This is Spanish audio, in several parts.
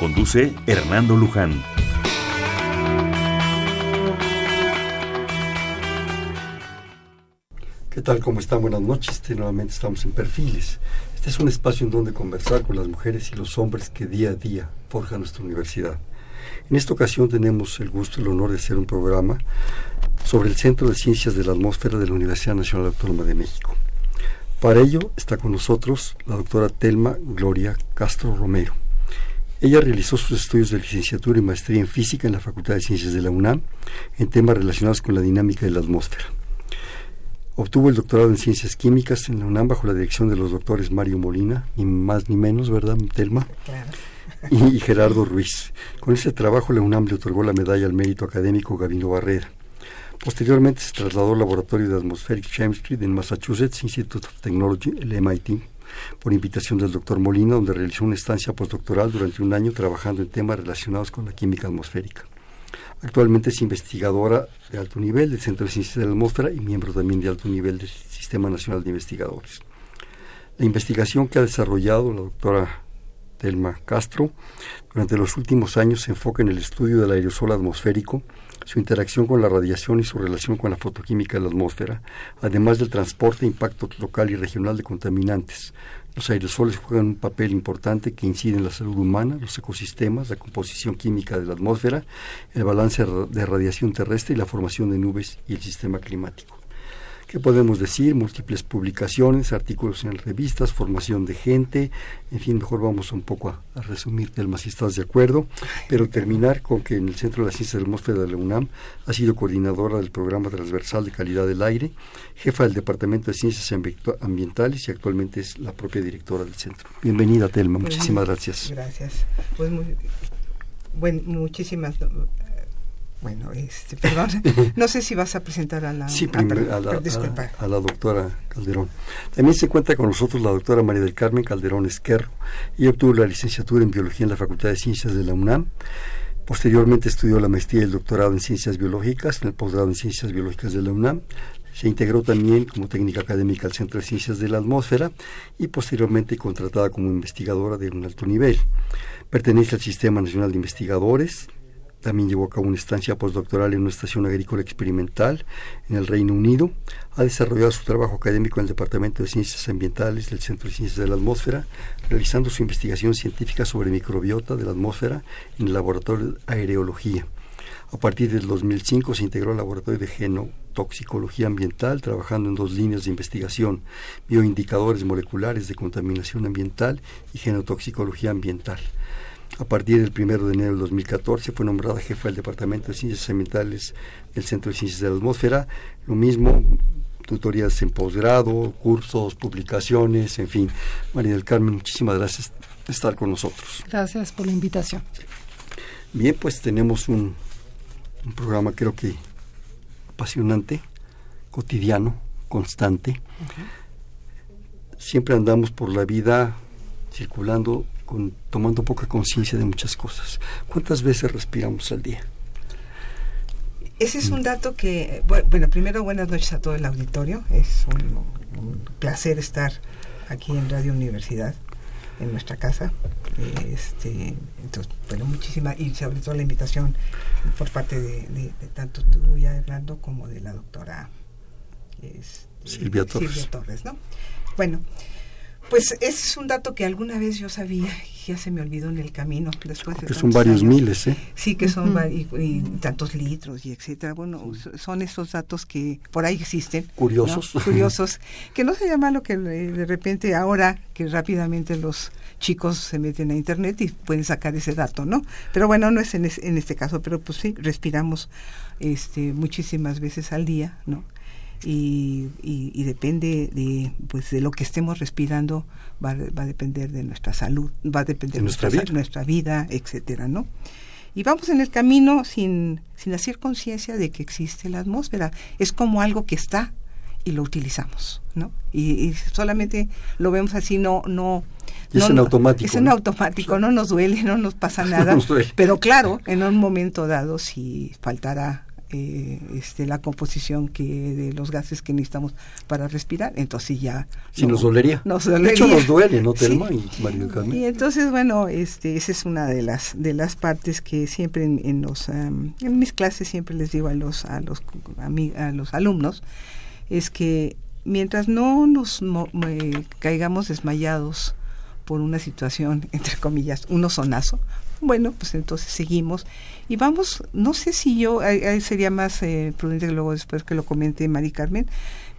Conduce Hernando Luján. ¿Qué tal? ¿Cómo están? Buenas noches. Este, nuevamente estamos en Perfiles. Este es un espacio en donde conversar con las mujeres y los hombres que día a día forjan nuestra universidad. En esta ocasión tenemos el gusto y el honor de hacer un programa sobre el Centro de Ciencias de la Atmósfera de la Universidad Nacional Autónoma de México. Para ello está con nosotros la doctora Telma Gloria Castro Romero. Ella realizó sus estudios de licenciatura y maestría en física en la Facultad de Ciencias de la UNAM en temas relacionados con la dinámica de la atmósfera. Obtuvo el doctorado en Ciencias Químicas en la UNAM bajo la dirección de los doctores Mario Molina, ni más ni menos, ¿verdad, Telma? Claro. Y, Gerardo Ruiz. Con ese trabajo la UNAM le otorgó la medalla al mérito académico Gabino Barrera. Posteriormente se trasladó al Laboratorio de Atmospheric Chemistry del Massachusetts Institute of Technology, el MIT, por invitación del doctor Molina, donde realizó una estancia postdoctoral durante un año trabajando en temas relacionados con la química atmosférica. Actualmente es investigadora de alto nivel del Centro de Ciencias de la Atmósfera y miembro también de alto nivel del Sistema Nacional de Investigadores. La investigación que ha desarrollado la doctora Telma Castro durante los últimos años se enfoca en el estudio del aerosol atmosférico, su interacción con la radiación y su relación con la fotoquímica de la atmósfera, además del transporte e impacto local y regional de contaminantes. Los aerosoles juegan un papel importante que incide en la salud humana, los ecosistemas, la composición química de la atmósfera, el balance de radiación terrestre y la formación de nubes y el sistema climático. ¿Qué podemos decir? Múltiples publicaciones, artículos en revistas, formación de gente, en fin, mejor vamos un poco a, resumir, Telma, si estás de acuerdo, pero terminar con que en el Centro de la Ciencia de la Atmósfera de la UNAM ha sido coordinadora del Programa Transversal de Calidad del Aire, jefa del Departamento de Ciencias Ambientales y actualmente es la propia directora del centro. Bienvenida, Telma, muchísimas gracias. Gracias. Pues muy, bueno, muchísimas bueno, este, perdón, no sé si vas a presentar a la, Sí, ah, primero a, la, a- a la doctora Calderón. También se encuentra con nosotros la doctora María del Carmen Calderón Esquerro. Ella obtuvo la licenciatura en Biología en la Facultad de Ciencias de la UNAM. Posteriormente estudió la maestría y el doctorado en Ciencias Biológicas, en el posgrado en Ciencias Biológicas de la UNAM. Se integró también como técnica académica al Centro de Ciencias de la Atmósfera y posteriormente contratada como investigadora de un alto nivel. Pertenece al Sistema Nacional de Investigadores, también llevó a cabo una estancia postdoctoral en una estación agrícola experimental en el Reino Unido. Ha desarrollado su trabajo académico en el Departamento de Ciencias Ambientales del Centro de Ciencias de la Atmósfera, realizando su investigación científica sobre microbiota de la atmósfera en el Laboratorio de Aereología. A partir del 2005 se integró al Laboratorio de Genotoxicología Ambiental, trabajando en dos líneas de investigación, bioindicadores moleculares de contaminación ambiental y genotoxicología ambiental. A partir del 1 de enero del 2014 fue nombrada jefa del Departamento de Ciencias Ambientales del Centro de Ciencias de la Atmósfera. Lo mismo, tutorías en posgrado, cursos, publicaciones, en fin. María del Carmen, muchísimas gracias por estar con nosotros. Gracias por la invitación. Bien, pues tenemos un, un programa creo que apasionante, cotidiano, constante. Siempre andamos por la vida circulando, con, tomando poca conciencia de muchas cosas. ¿Cuántas veces respiramos al día? Ese es un dato que, bu- bueno, primero buenas noches a todo el auditorio. Es un, un placer estar aquí en Radio Universidad, en nuestra casa. Este, entonces, bueno, muchísimas, y sobre todo la invitación por parte de, de- de tanto tuya, Hernando, como de la doctora este, Silvia Torres. Silvia Torres, ¿no? Bueno, pues ese es un dato que alguna vez yo sabía y ya se me olvidó en el camino. Después de Que son varios años. miles, ¿eh? Sí, que son va- y, y tantos litros y etcétera. Bueno, so- son esos datos que por ahí existen. ¿no? Curiosos. Curiosos. Que no se llama lo que eh, de repente ahora que rápidamente los chicos se meten a internet y pueden sacar ese dato, ¿no? Pero bueno, no es en, es- en este caso, pero pues sí, respiramos este muchísimas veces al día, ¿no? Y, y, depende de pues de lo que estemos respirando va, va a depender de nuestra salud va a depender de nuestra, vida. nuestra vida etcétera no y vamos en el camino sin, sin hacer conciencia de que existe la atmósfera. Es como algo que está y lo utilizamos, ¿no? Y, solamente lo vemos así, no, no. es en automático. Es en automático, no nos duele, no nos pasa nada. pero claro, en un momento dado, si faltará eh, este, la composición que de los gases que necesitamos para respirar, entonces ya... Si nos dolería. Nos De hecho nos duele, ¿no, Telma y Mario Carmen? Y entonces, bueno, este, esa es una de las de las partes que siempre en, los en mis clases siempre les digo a los a los a, los alumnos es que mientras no nos caigamos desmayados por una situación, entre comillas, un ozonazo, bueno, pues entonces seguimos y vamos, no sé si yo, ahí sería más eh, prudente que luego después que lo comente Mari Carmen,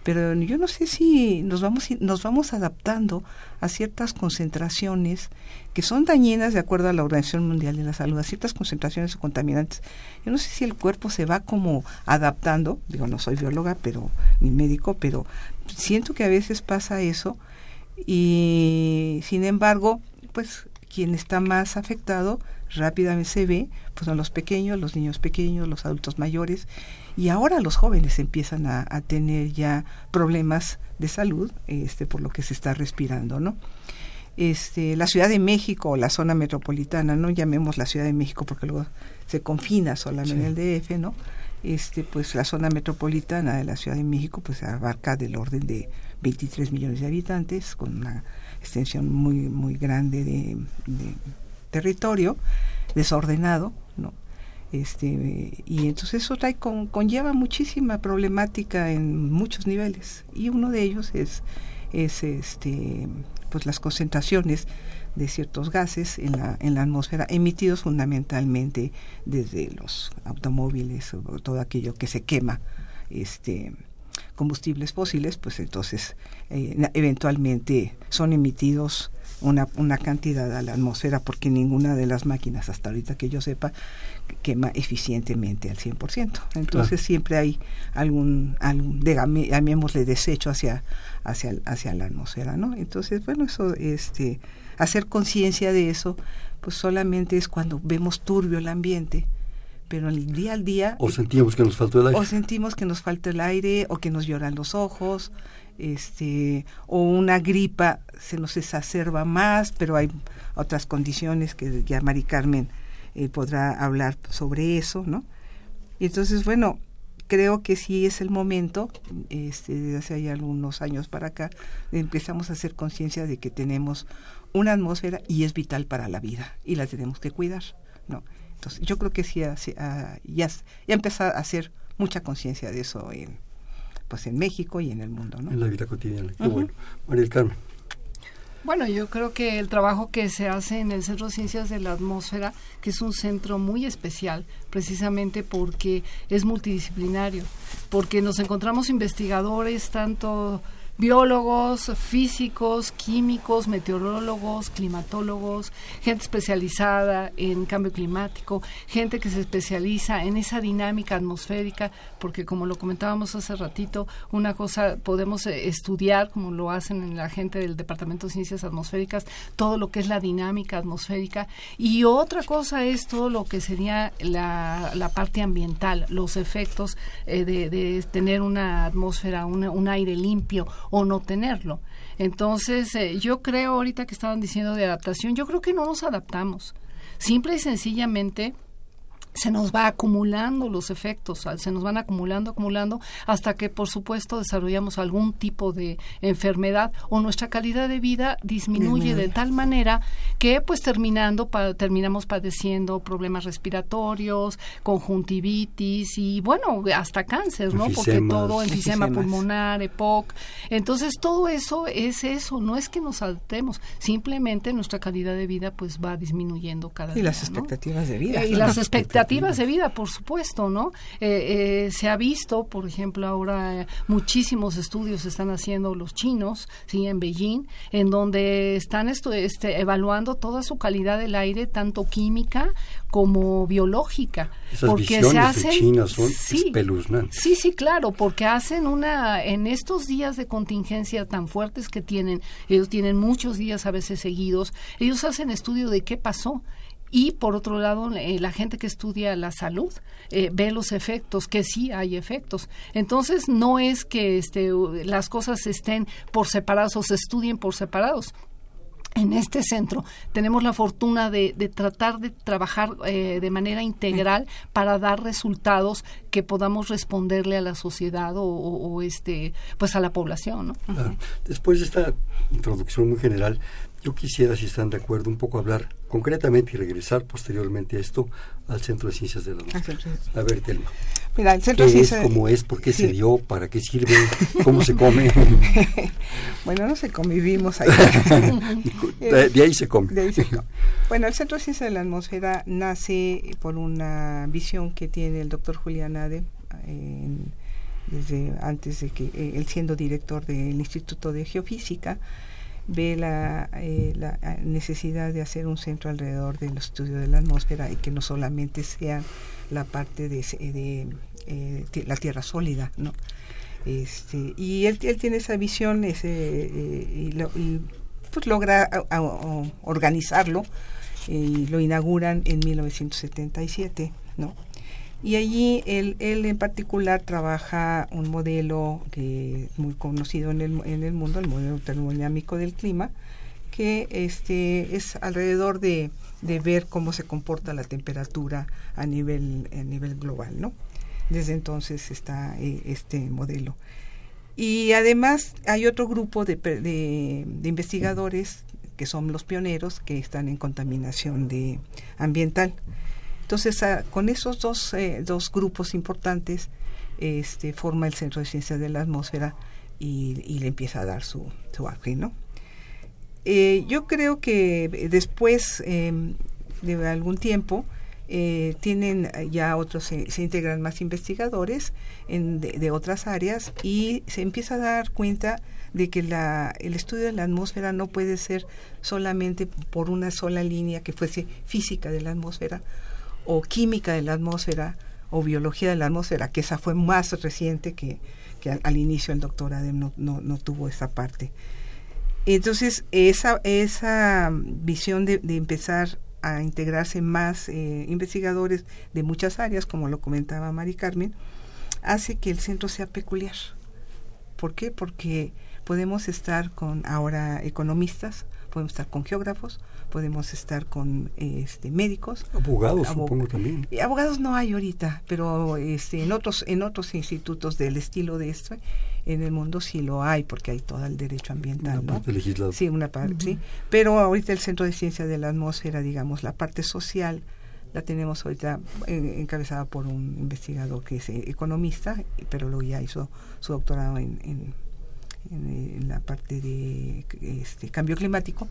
pero yo no sé si nos vamos, nos vamos adaptando a ciertas concentraciones que son dañinas de acuerdo a la Organización Mundial de la Salud, a ciertas concentraciones de contaminantes. Yo no sé si el cuerpo se va como adaptando, digo, no soy bióloga, pero ni médico, pero siento que a veces pasa eso y sin embargo, pues quien está más afectado rápidamente se ve, pues son los pequeños, los niños pequeños, los adultos mayores, y ahora los jóvenes empiezan a, tener ya problemas de salud, este, por lo que se está respirando, ¿no? Este, la Ciudad de México o la zona metropolitana, no llamemos la Ciudad de México porque luego se confina solamente en el DF, ¿no? Este, pues la zona metropolitana de la Ciudad de México pues abarca del orden de 23 millones de habitantes con una extensión muy muy grande de, territorio desordenado no este y entonces eso trae conlleva muchísima problemática en muchos niveles. Y uno de ellos es es este pues las concentraciones de ciertos gases en la, en la atmósfera emitidos fundamentalmente desde los automóviles o todo aquello que se quema este combustibles fósiles, pues entonces eh, eventualmente son emitidos una, una cantidad a la atmósfera porque ninguna de las máquinas, hasta ahorita que yo sepa, quema eficientemente al 100%. Entonces siempre hay algún, algún llamémosle desecho hacia, hacia, hacia la atmósfera, ¿no? Entonces, bueno, eso, este, hacer conciencia de eso, pues solamente es cuando vemos turbio el ambiente, pero el día al día... O sentimos que nos falta el aire. O sentimos que nos falta el aire, o que nos lloran los ojos, este, o una gripa se nos exacerba más, pero hay otras condiciones que ya Mari Carmen eh, podrá hablar sobre eso, ¿no? Y entonces, bueno, creo que sí es el momento, este, desde hace ya algunos años para acá, empezamos a hacer conciencia de que tenemos una atmósfera y es vital para la vida y la tenemos que cuidar, ¿no? Yo creo que sí, ya, ya empezó a hacer mucha conciencia de eso en, pues en México y en el mundo. ¿no? En la vida cotidiana. bueno. María del Carmen. Bueno, yo creo que el trabajo que se hace en el Centro de Ciencias de la Atmósfera, que es un centro muy especial, precisamente porque es multidisciplinario, porque nos encontramos investigadores tanto biólogos, físicos, químicos, meteorólogos, climatólogos, gente especializada en cambio climático, gente que se especializa en esa dinámica atmosférica, porque como lo comentábamos hace ratito, una cosa podemos eh, estudiar, como lo hacen en la gente del Departamento de Ciencias Atmosféricas, todo lo que es la dinámica atmosférica, y otra cosa es todo lo que sería la, parte ambiental, los efectos eh, de, tener una atmósfera, un aire limpio, o no tenerlo. Entonces, eh, yo creo ahorita que estaban diciendo de adaptación, yo creo que no nos adaptamos. Simple y sencillamente se nos va acumulando los efectos, se nos van acumulando, acumulando, hasta que, por supuesto, desarrollamos algún tipo de enfermedad o nuestra calidad de vida disminuye de tal manera que, pues, terminando, terminamos padeciendo problemas respiratorios, conjuntivitis y, bueno, hasta cáncer, ¿no? Porque todo, enfisema pulmonar, EPOC. Entonces, todo eso es eso, no es que nos saltemos, simplemente nuestra calidad de vida, pues, va disminuyendo cada día. Y las expectativas de vida. Y las expectativas expectativas de vida, por supuesto, ¿no? Eh, eh, se ha visto, por ejemplo, ahora muchísimos estudios están haciendo los chinos, sí, en Beijing, en donde están este, evaluando toda su calidad del aire, tanto química como biológica. Esas porque se hacen, de China son sí, espeluznantes. Sí, sí, claro, porque hacen una, en estos días de contingencia tan fuertes que tienen, ellos tienen muchos días a veces seguidos, ellos hacen estudio de qué pasó y por otro lado eh, la gente que estudia la salud eh, ve los efectos que sí hay efectos. Entonces no es que este, las cosas estén por separados o se estudien por separados. En este centro tenemos la fortuna de, de tratar de trabajar eh, de manera integral para dar resultados que podamos responderle a la sociedad o, este pues a la población. Después de esta introducción muy general, yo quisiera, si están de acuerdo, un poco hablar concretamente y regresar posteriormente a esto al Centro de Ciencias de la Atmósfera. A ver, Telma. Mira, el Centro ¿Qué de es, Ciencias... cómo es, por qué Sí. se dio, para qué sirve, cómo se come? bueno, no sé, convivimos ahí. de, de ahí se come. De ahí se come. Bueno, el Centro de Ciencias de la Atmósfera nace por una visión que tiene el doctor Julián Ade, en- desde antes de que eh, él siendo director del Instituto de Geofísica, ve la, eh, la eh, necesidad de hacer un centro alrededor del estudio de la atmósfera y que no solamente sea la parte de, de, eh, la tierra sólida, ¿no? Este, y él, él tiene esa visión ese, eh, y, lo- y, pues logra a- organizarlo y lo inauguran en 1977, ¿no? Y allí él, él en particular trabaja un modelo que es muy conocido en el, en el mundo, el modelo termodinámico del clima, que este es alrededor de, de ver cómo se comporta la temperatura a nivel, a nivel global, ¿no? Desde entonces está eh, este modelo. Y además hay otro grupo de, de, de investigadores que son los pioneros que están en contaminación de ambiental. Entonces, con esos dos, eh, dos grupos importantes, este, forma el Centro de Ciencias de la Atmósfera y, le empieza a dar su, su auge, ¿no? Eh, yo creo que después eh, de algún tiempo eh, tienen ya otros, se, integran más investigadores de, otras áreas y se empieza a dar cuenta de que el estudio de la atmósfera no puede ser solamente por una sola línea que fuese física de la atmósfera o química de la atmósfera o biología de la atmósfera, que esa fue más reciente que, que al, inicio el doctor Adem no, no, no tuvo esa parte. Entonces, esa, esa visión de, de empezar a integrarse más eh, investigadores de muchas áreas, como lo comentaba Mari Carmen, hace que el centro sea peculiar. ¿Por qué? Porque podemos estar con ahora economistas, podemos estar con geógrafos, podemos estar con este, médicos. Abogados, abo- supongo también. y abogados no hay ahorita, pero este, en otros en otros institutos del estilo de esto, en el mundo sí lo hay, porque hay todo el derecho ambiental, Una ¿no? parte legislada. Sí, una parte, sí. Pero ahorita el Centro de Ciencia de la Atmósfera, digamos, la parte social, la tenemos ahorita eh, encabezada por un investigador que es eh, economista, pero luego ya hizo su doctorado en, en, en, en la parte de este, cambio climático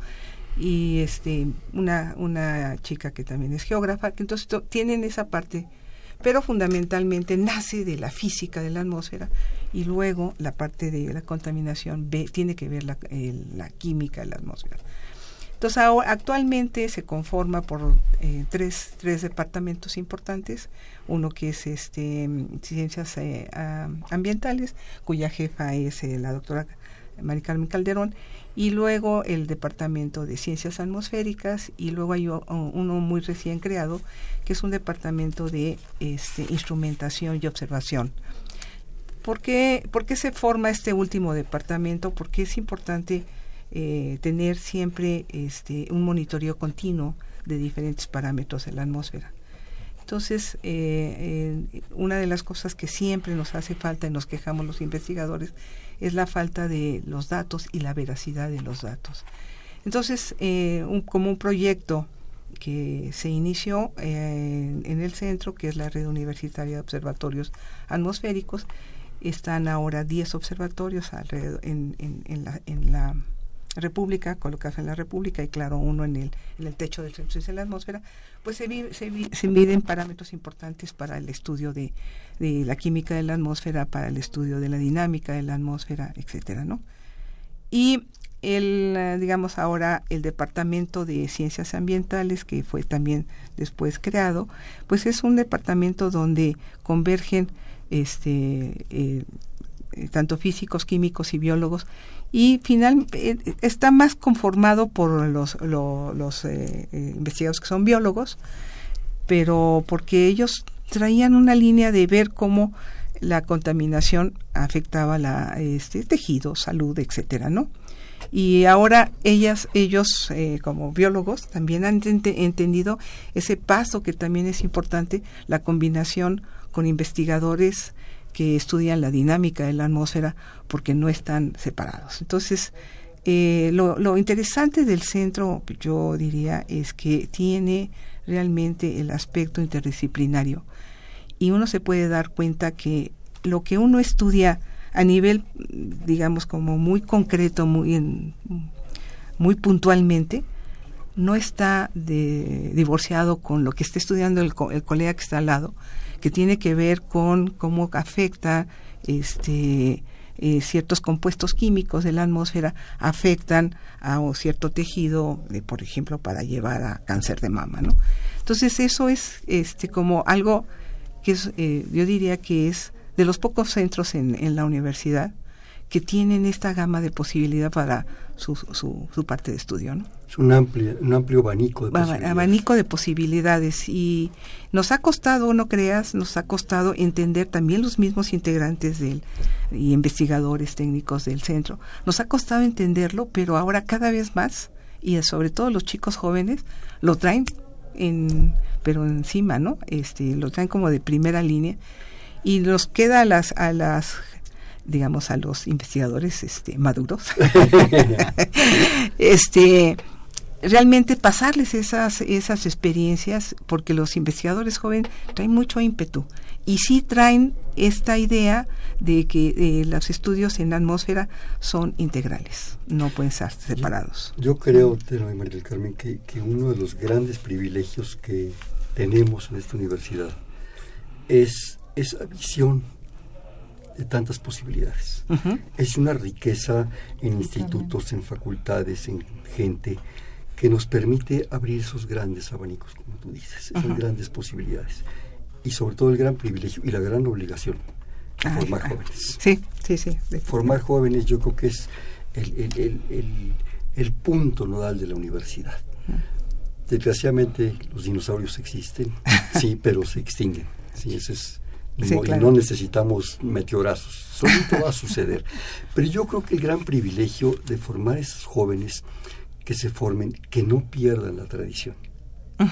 y este una una chica que también es geógrafa que entonces to- tienen esa parte pero fundamentalmente nace de la física de la atmósfera y luego la parte de la contaminación ve, tiene que ver la, la química de la atmósfera. Entonces ahora, actualmente se conforma por eh, tres, tres departamentos importantes, uno que es este ciencias eh, ambientales, cuya jefa es eh, la doctora Mari Carmen Calderón, y luego el departamento de ciencias atmosféricas, y luego hay uno muy recién creado, que es un departamento de este, instrumentación y observación. ¿Por qué, por qué se forma este último departamento? Porque es importante eh, tener siempre este, un monitoreo continuo de diferentes parámetros de la atmósfera. Entonces, eh, eh, una de las cosas que siempre nos hace falta y nos quejamos los investigadores es la falta de los datos y la veracidad de los datos. Entonces, eh, un- como un proyecto que se inició eh, en el centro, que es la Red Universitaria de Observatorios Atmosféricos, están ahora 10 observatorios alrededor en, la, en, la, República, colocados en la República y claro, uno en el, en el techo del Centro de la Atmósfera, pues se, se, miden parámetros importantes para el estudio de, de, la química de la atmósfera, para el estudio de la dinámica de la atmósfera, etcétera, ¿no? Y el, digamos ahora, el Departamento de Ciencias Ambientales, que fue también después creado, pues es un departamento donde convergen este, eh, tanto físicos, químicos y biólogos, y finalmente eh, está más conformado por los, los eh, investigadores que son biólogos, pero porque ellos traían una línea de ver cómo la contaminación afectaba la este tejido, salud, etcétera, ¿no? y ahora ellas, ellos eh, como biólogos también han entendido ese paso que también es importante, la combinación con investigadores que estudian la dinámica de la atmósfera porque no están separados. Entonces, eh, lo, lo interesante del centro, yo diría, es que tiene realmente el aspecto interdisciplinario y uno se puede dar cuenta que lo que uno estudia a nivel, digamos, como muy concreto, muy, muy puntualmente, no está de, divorciado con lo que está estudiando el, el, colega que está al lado, que tiene que ver con cómo afecta este, eh, ciertos compuestos químicos de la atmósfera afectan a un cierto tejido, de, por ejemplo, para llevar a cáncer de mama, ¿no? Entonces eso es este como algo que es, eh, yo diría que es de los pocos centros en, en la universidad que tienen esta gama de posibilidad para su, su, su parte de estudio. ¿no? Es un amplio, un amplio abanico de posibilidades. Abanico de posibilidades. Y nos ha costado, no creas, nos ha costado entender también los mismos integrantes del, y investigadores técnicos del centro. Nos ha costado entenderlo, pero ahora cada vez más, y sobre todo los chicos jóvenes, lo traen en pero encima, ¿no? Este, lo traen como de primera línea y nos queda a las a las digamos a los investigadores este maduros este realmente pasarles esas esas experiencias porque los investigadores jóvenes traen mucho ímpetu y sí traen esta idea de que eh, los estudios en la atmósfera son integrales, no pueden ser separados. Yo, yo creo, María del Carmen, que, que uno de los grandes privilegios que tenemos en esta universidad es esa visión de tantas posibilidades. Es una riqueza en institutos, en facultades, en gente que nos permite abrir esos grandes abanicos, como tú dices, esas grandes posibilidades. Y sobre todo el gran privilegio y la gran obligación de formar jóvenes. Sí, sí, sí. Formar jóvenes yo creo que es el, el, el, el punto nodal de la universidad. Desgraciadamente los dinosaurios existen, sí, pero se extinguen. Sí, ese es no, necesitamos meteorazos, solito va a suceder. Pero yo creo que el gran privilegio de formar esos jóvenes que se formen, que no pierdan la tradición.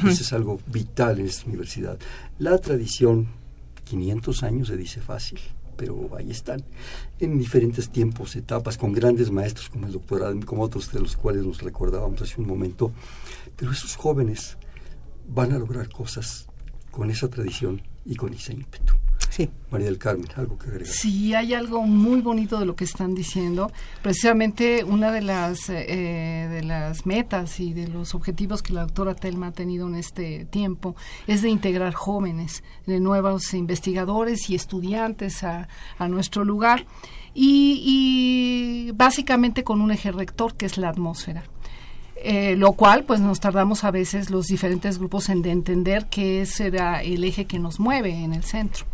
Eso es algo vital en esta universidad. La tradición, 500 años se dice fácil, pero ahí están, en diferentes tiempos, etapas, con grandes maestros como el doctor Adam, como otros de los cuales nos recordábamos hace un momento. Pero esos jóvenes van a lograr cosas con esa tradición y con ese ímpetu. Sí. María del Carmen, algo que agregar. Sí, hay algo muy bonito de lo que están diciendo. Precisamente una de las, eh, de las metas y de los objetivos que la doctora Telma ha tenido en este tiempo es de integrar jóvenes, de nuevos investigadores y estudiantes a, a nuestro lugar y, y básicamente con un eje rector que es la atmósfera. Eh, lo cual pues nos tardamos a veces los diferentes grupos en de entender que será el eje que nos mueve en el centro.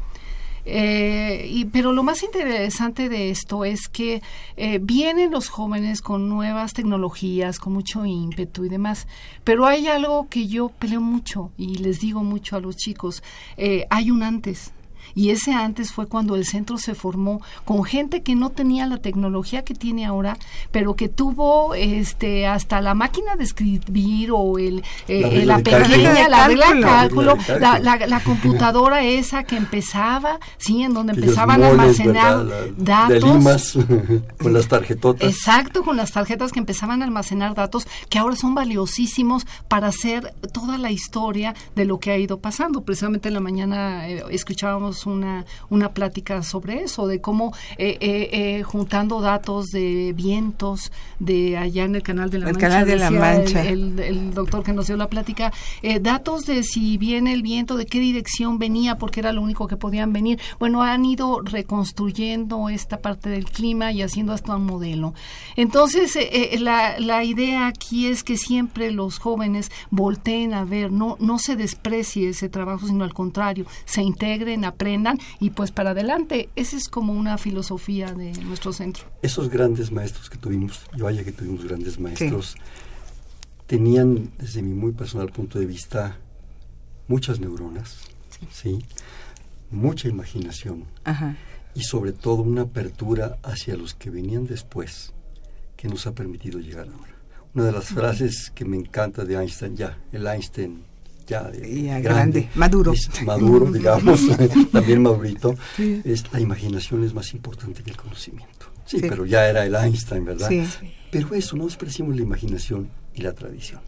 Eh, y, pero lo más interesante de esto es que eh, vienen los jóvenes con nuevas tecnologías, con mucho ímpetu y demás, pero hay algo que yo peleo mucho y les digo mucho a los chicos, eh, hay un antes, y ese antes fue cuando el centro se formó con gente que no tenía la tecnología que tiene ahora, pero que tuvo este hasta la máquina de escribir o el, eh, la, pequeña, la regla de cálculo, la, la, computadora esa que empezaba, sí, en donde empezaban a almacenar datos. con las tarjetotas. Exacto, con las tarjetas que empezaban a almacenar datos que ahora son valiosísimos para hacer toda la historia de lo que ha ido pasando. Precisamente en la mañana eh, escuchábamos tuvimos una, una plática sobre eso, de cómo eh, eh, eh, juntando datos de vientos de allá en el Canal de la el Canal de la Mancha. El, el, doctor que nos dio la plática, datos de si viene el viento, de qué dirección venía, porque era lo único que podían venir. Bueno, han ido reconstruyendo esta parte del clima y haciendo hasta un modelo. Entonces, la, la idea aquí es que siempre los jóvenes volteen a ver, no, no se desprecie ese trabajo, sino al contrario, se integren, aprendan y pues para adelante. Esa es como una filosofía de nuestro centro. Esos grandes maestros que tuvimos, yo vaya que tuvimos grandes maestros, tenían desde mi muy personal punto de vista muchas neuronas, sí, mucha imaginación y sobre todo una apertura hacia los que venían después que nos ha permitido llegar ahora. Una de las frases que me encanta de Einstein, ya, el Einstein ya, grande, maduro. maduro, digamos, también madurito, es la imaginación es más importante que el conocimiento. Sí, pero ya era el Einstein, ¿verdad? Sí. Pero eso, no despreciamos la imaginación y la tradición.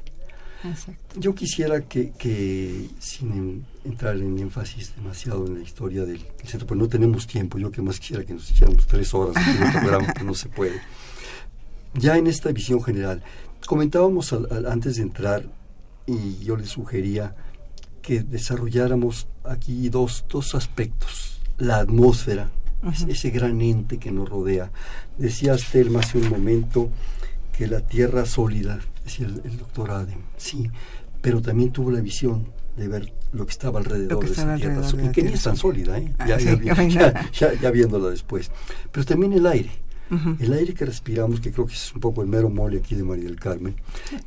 Exacto. Yo quisiera que, que, sin entrar en énfasis demasiado en la historia del, centro, pues no tenemos tiempo, yo que más quisiera que nos echáramos tres horas en el programa, pero no se puede. Ya en esta visión general, comentábamos antes de entrar y yo le sugería que desarrolláramos aquí dos, dos aspectos. La atmósfera, ese gran ente que nos rodea. Decía Stelma hace un momento que la tierra sólida, decía el, doctor Adem, sí, pero también tuvo la visión de ver lo que estaba alrededor de esa tierra, sólida, que ni es tan sólida, ¿eh? Ah, ya, viéndola después. Pero también el aire. El aire que respiramos, que creo que es un poco el mero mole aquí de María del Carmen,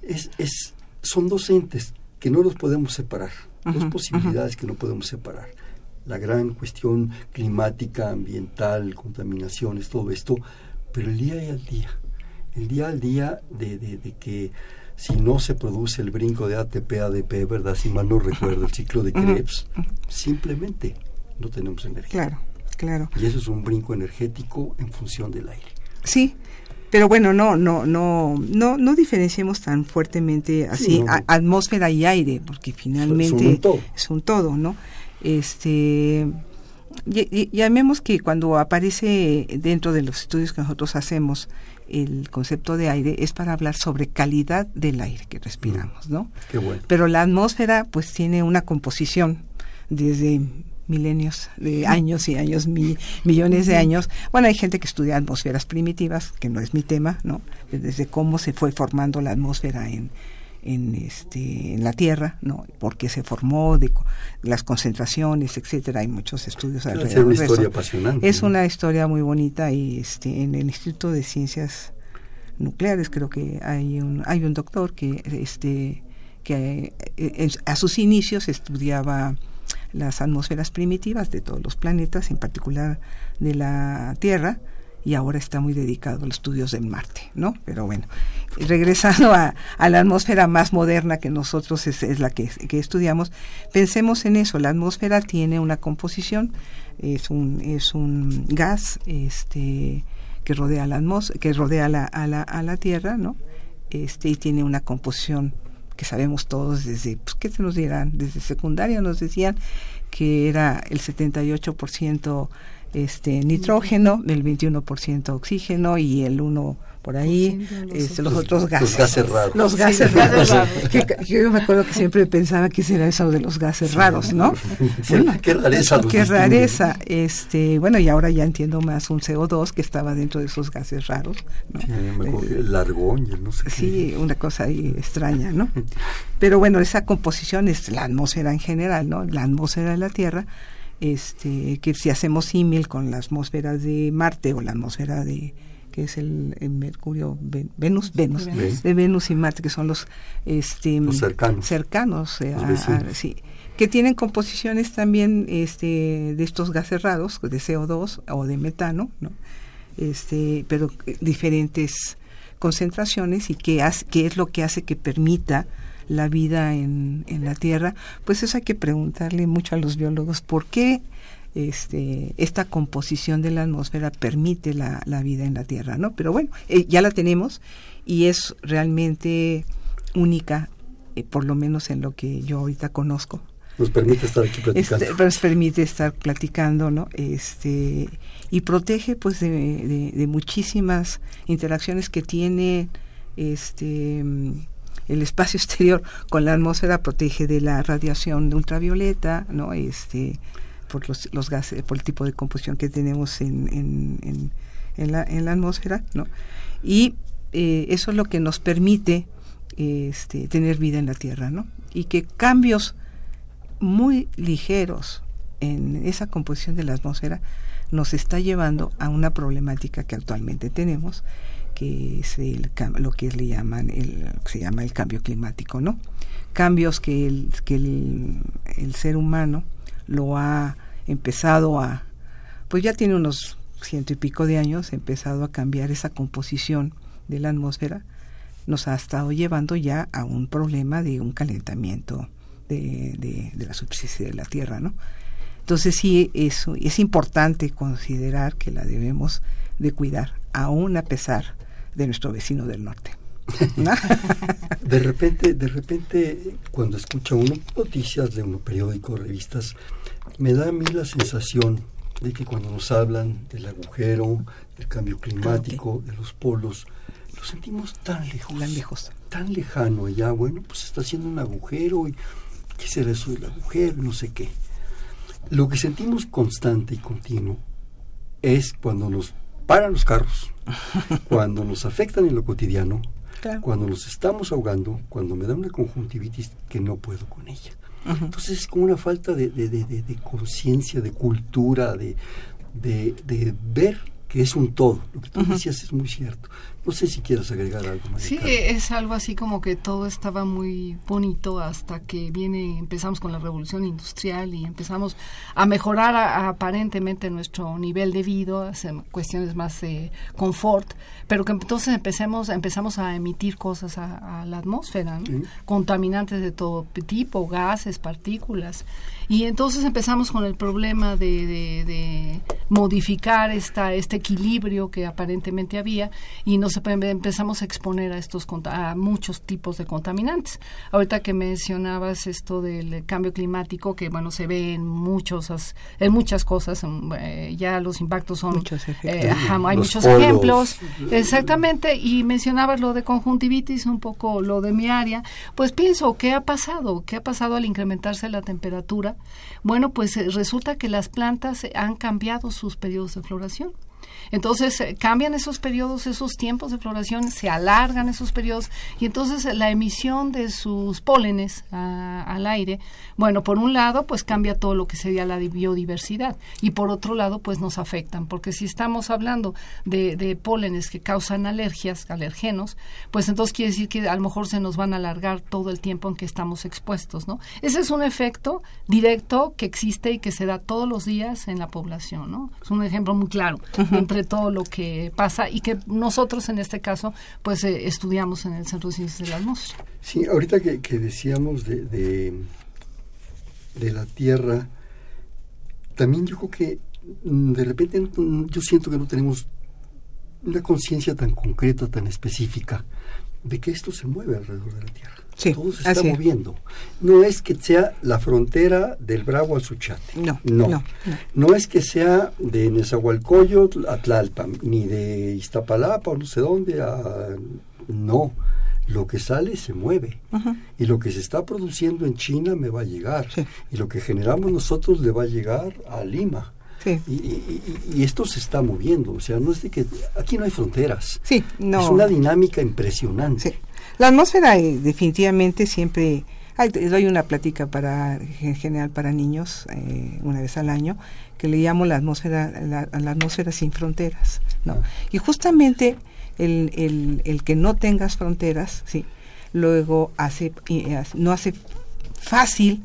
es, es son dos entes que no los podemos separar, dos posibilidades que no podemos separar. La gran cuestión climática, ambiental, contaminaciones, todo esto, pero el día y al día, el día al día de, de, que si no se produce el brinco de ATP, ADP, ¿verdad? Si mal no recuerdo, el ciclo de Krebs, simplemente no tenemos energía. Claro, claro. Y eso es un brinco energético en función del aire. Sí, pero bueno, no, no, no, no, no diferenciemos tan fuertemente así atmósfera y aire, porque finalmente es un todo, ¿no? Este, llamemos que cuando aparece dentro de los estudios que nosotros hacemos el concepto de aire es para hablar sobre calidad del aire que respiramos, ¿no? Qué bueno. Pero la atmósfera pues tiene una composición desde milenios de años y años, millones de años. Bueno, hay gente que estudia atmósferas primitivas, que no es mi tema, ¿no? Desde cómo se fue formando la atmósfera en, en este en la Tierra, ¿no? Porque se formó de las concentraciones, etcétera. Hay muchos estudios alrededor es una historia apasionante. Es una historia muy bonita y este en el Instituto de Ciencias Nucleares creo que hay un hay un doctor que este que eh, a sus inicios estudiaba las atmósferas primitivas de todos los planetas, en particular de la Tierra, y ahora está muy dedicado a los estudios del Marte, ¿no? Pero bueno, regresando a, la atmósfera más moderna que nosotros es, la que, estudiamos, pensemos en eso, la atmósfera tiene una composición, es un, es un gas este, que rodea, la que rodea la, a, la, a la Tierra, ¿no? Este, y tiene una composición que sabemos todos desde, pues, ¿qué se nos dirán? Desde secundaria nos decían que era el 78% este nitrógeno, el 21% oxígeno y el 1 por ahí este, los otros gases. Los gases raros. Los gases raros. que, yo me acuerdo que siempre pensaba que era eso de los gases raros, ¿no? qué rareza. Qué rareza. Este, bueno, y ahora ya entiendo más un CO2 que estaba dentro de esos gases raros. ¿no? Sí, me acuerdo, el argón y no sé qué. Sí, una cosa ahí extraña, ¿no? Pero bueno, esa composición es la atmósfera en general, ¿no? La atmósfera de la Tierra este, que si hacemos símil con la atmósfera de Marte o la atmósfera de que es el, Mercurio, Venus, Venus, de Venus y Marte, que son los, este, cercanos, cercanos sí, que tienen composiciones también este, de estos gases raros, de CO2 o de metano, ¿no? este, pero diferentes concentraciones y qué, qué es lo que hace que permita la vida en, en la Tierra, pues eso hay que preguntarle mucho a los biólogos por qué este, esta composición de la atmósfera permite la, la vida en la Tierra, ¿no? Pero bueno, eh, ya la tenemos y es realmente única, eh, por lo menos en lo que yo ahorita conozco. nos permite estar aquí platicando. Este, nos permite estar platicando, ¿no? Este, y protege pues de, de, muchísimas interacciones que tiene este el espacio exterior con la atmósfera protege de la radiación ultravioleta, ¿no? Este, por los, los gases, por el tipo de composición que tenemos en, en, en, la, en la atmósfera, ¿no? Y eh, eso es lo que nos permite este, tener vida en la Tierra, ¿no? Y que cambios muy ligeros en esa composición de la atmósfera nos está llevando a una problemática que actualmente tenemos, que es el, lo que le llaman el, se llama el cambio climático, ¿no? Cambios que el, que el, el ser humano lo ha empezado a, pues ya tiene unos ciento y pico de años, empezado a cambiar esa composición de la atmósfera, nos ha estado llevando ya a un problema de un calentamiento de, de, la superficie de la Tierra, ¿no? Entonces sí, eso, es importante considerar que la debemos de cuidar, aún a pesar de nuestro vecino del norte. de repente, de repente, cuando escucha uno noticias de un periódico, revistas, me da a mí la sensación de que cuando nos hablan del agujero, del cambio climático, de los polos, lo sentimos tan lejos, tan lejos, tan lejano ya, bueno, pues está haciendo un agujero y qué será eso del agujero, no sé qué. Lo que sentimos constante y continuo es cuando nos paran los carros, cuando nos afectan en lo cotidiano, cuando nos estamos ahogando, cuando me da una conjuntivitis que no puedo con ella. Entonces es como una falta de, de, de, de conciencia, de cultura, de, de, ver que es un todo. Lo que tú decías es muy cierto. No sé si quieres agregar algo más. Sí, es algo así como que todo estaba muy bonito hasta que viene, empezamos con la revolución industrial y empezamos a mejorar aparentemente nuestro nivel de vida, cuestiones más de confort, pero que entonces empecemos, empezamos a emitir cosas a, la atmósfera, contaminantes de todo tipo, gases, partículas. Y entonces empezamos con el problema de, de, modificar esta, este equilibrio que aparentemente había y nos empezamos a exponer a estos a muchos tipos de contaminantes. Ahorita que mencionabas esto del cambio climático, que bueno, se ve en muchos en muchas cosas, eh, ya los impactos son muchos eh, hay muchos ejemplos. Exactamente, y mencionabas lo de conjuntivitis, un poco lo de mi área, pues pienso, ¿qué ha pasado? ¿Qué ha pasado al incrementarse la temperatura? Bueno, pues eh, resulta que las plantas han cambiado sus periodos de floración. Entonces eh, cambian esos periodos, esos tiempos de floración, se alargan esos periodos y entonces eh, la emisión de sus pólenes al aire, bueno, por un lado pues cambia todo lo que sería la biodiversidad y por otro lado pues nos afectan, porque si estamos hablando de, de pólenes que causan alergias, alergenos, pues entonces quiere decir que a lo mejor se nos van a alargar todo el tiempo en que estamos expuestos, ¿no? Ese es un efecto directo que existe y que se da todos los días en la población, ¿no? Es un ejemplo muy claro entre todo lo que pasa y que nosotros en este caso pues eh, estudiamos en el Centro de Ciencias de la Atmósfera. Sí, ahorita que, decíamos de, de, la Tierra, también yo creo que mm, de repente mm, yo siento que no tenemos una conciencia tan concreta, tan específica de que esto se mueve alrededor de la Tierra. Todo se está moviendo. No es que sea la frontera del Bravo al Suchate. No, no. No, es que sea de Nezahualcóyotl a Tlalpan, ni de Iztapalapa o no sé dónde a... No. Lo que sale se mueve. Y lo que se está produciendo en China me va a llegar. Y lo que generamos nosotros le va a llegar a Lima. Y, esto se está moviendo, o sea, no es de que aquí no hay fronteras. Sí, no. Es una dinámica impresionante. La atmósfera eh, definitivamente siempre hay, doy una plática para en general para niños eh, una vez al año que le llamo la atmósfera la, atmósfera sin fronteras, ¿no? Y justamente el, el, el, que no tengas fronteras, sí, luego hace eh, no hace fácil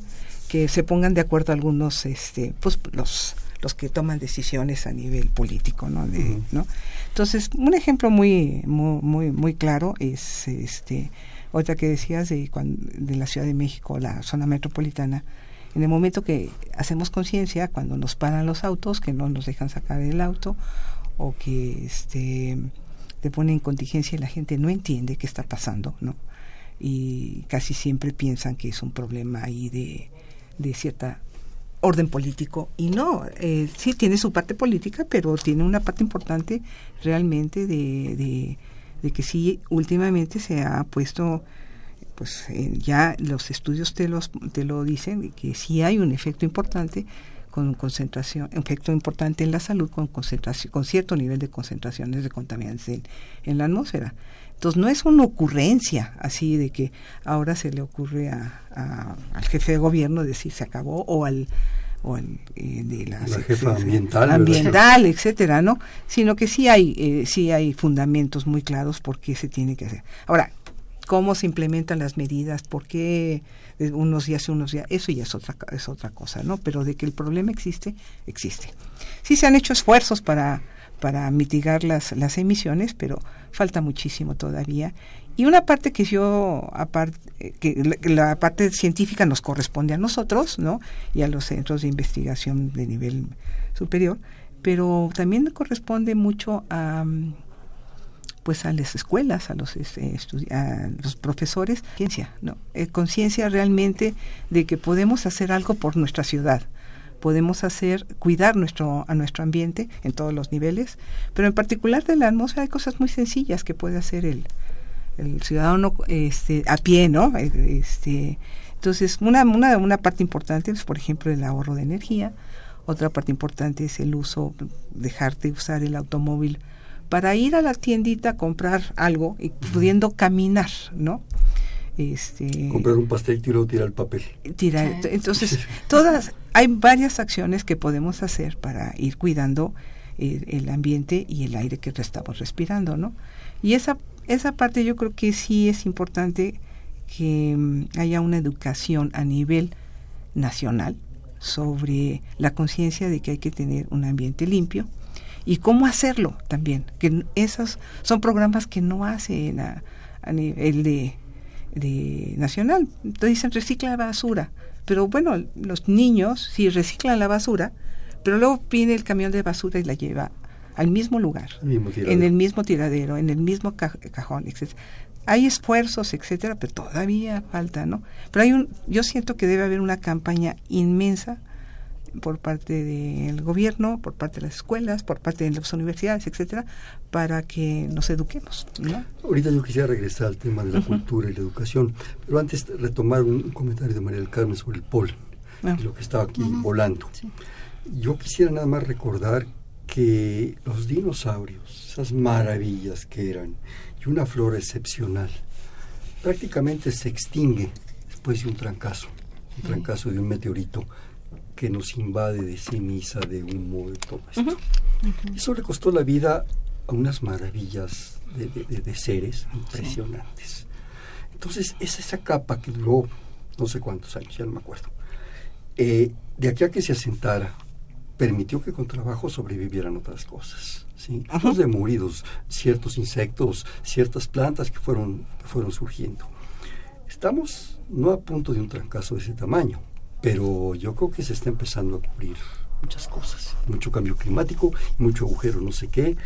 que se pongan de acuerdo algunos este pues los los que toman decisiones a nivel político, ¿no? ¿no? Entonces, un ejemplo muy, muy, muy, claro es este, otra que decías de, de la Ciudad de México, la zona metropolitana, en el momento que hacemos conciencia, cuando nos paran los autos, que no nos dejan sacar el auto, o que este, te ponen contingencia y la gente no entiende qué está pasando, ¿no? Y casi siempre piensan que es un problema ahí de, de cierta orden político y no, eh, sí tiene su parte política, pero tiene una parte importante realmente de, de, que sí últimamente se ha puesto pues eh, ya los estudios te, los, te lo dicen, que sí hay un efecto importante con concentración, efecto importante en la salud con concentración, con cierto nivel de concentraciones de contaminantes en, la atmósfera. Entonces no es una ocurrencia así de que ahora se le ocurre a, al jefe de gobierno decir se acabó o al o al, eh, de la, jefa ambiental, ambiental etcétera, ¿no? Sino que sí hay eh, sí hay fundamentos muy claros por qué se tiene que hacer. Ahora, cómo se implementan las medidas, por qué unos días y unos días, eso ya es otra, es otra cosa, ¿no? Pero de que el problema existe, existe. Sí se han hecho esfuerzos para, para mitigar las, las emisiones, pero falta muchísimo todavía. Y una parte que yo, aparte, que la, parte científica nos corresponde a nosotros, ¿no? Y a los centros de investigación de nivel superior, pero también corresponde mucho a pues a las escuelas, a los, este, a los profesores, conciencia, ¿no? Eh, conciencia realmente de que podemos hacer algo por nuestra ciudad, podemos hacer, cuidar nuestro, a nuestro ambiente en todos los niveles, pero en particular de la atmósfera hay cosas muy sencillas que puede hacer el, el ciudadano este, a pie, ¿no? Este, entonces, una, una, una parte importante es, por ejemplo, el ahorro de energía, otra parte importante es el uso, dejar de usar el automóvil para ir a la tiendita a comprar algo y pudiendo caminar, ¿no? Este, comprar un pastel y luego tirar el papel. Tirar, entonces, todas, hay varias acciones que podemos hacer para ir cuidando el, ambiente y el aire que estamos respirando, ¿no? Y esa, esa parte yo creo que sí es importante que mm, haya una educación a nivel nacional sobre la conciencia de que hay que tener un ambiente limpio, y cómo hacerlo también, que esos son programas que no hace a, a nivel de, de nacional. Entonces dicen recicla la basura, pero bueno, los niños sí reciclan la basura, pero luego viene el camión de basura y la lleva al mismo lugar, en el mismo tiradero, en el mismo cajón, etc. Hay esfuerzos, etcétera, pero todavía falta, ¿no? Pero hay un, yo siento que debe haber una campaña inmensa por parte del gobierno, por parte de las escuelas, por parte de las universidades, etcétera, para que nos eduquemos. Ahorita yo quisiera regresar al tema de la cultura y la educación, pero antes retomar un, comentario de María del Carmen sobre el polen, ah. lo que estaba aquí volando. Yo quisiera nada más recordar que los dinosaurios, esas maravillas que eran, y una flora excepcional, prácticamente se extingue después de un trancazo, un trancazo de un meteorito que nos invade de ceniza, de humo, de todo esto. Eso le costó la vida a unas maravillas de, seres impresionantes. Entonces, es esa capa que duró no sé cuántos años, ya no me acuerdo. Eh, de aquí a que se asentara, permitió que con trabajo sobrevivieran otras cosas. ¿sí? Los demuridos, ciertos insectos, ciertas plantas que fueron, que fueron surgiendo. Estamos no a punto de un trancazo de ese tamaño, pero yo creo que se está empezando a cubrir muchas cosas, mucho cambio climático, mucho agujero, no sé qué,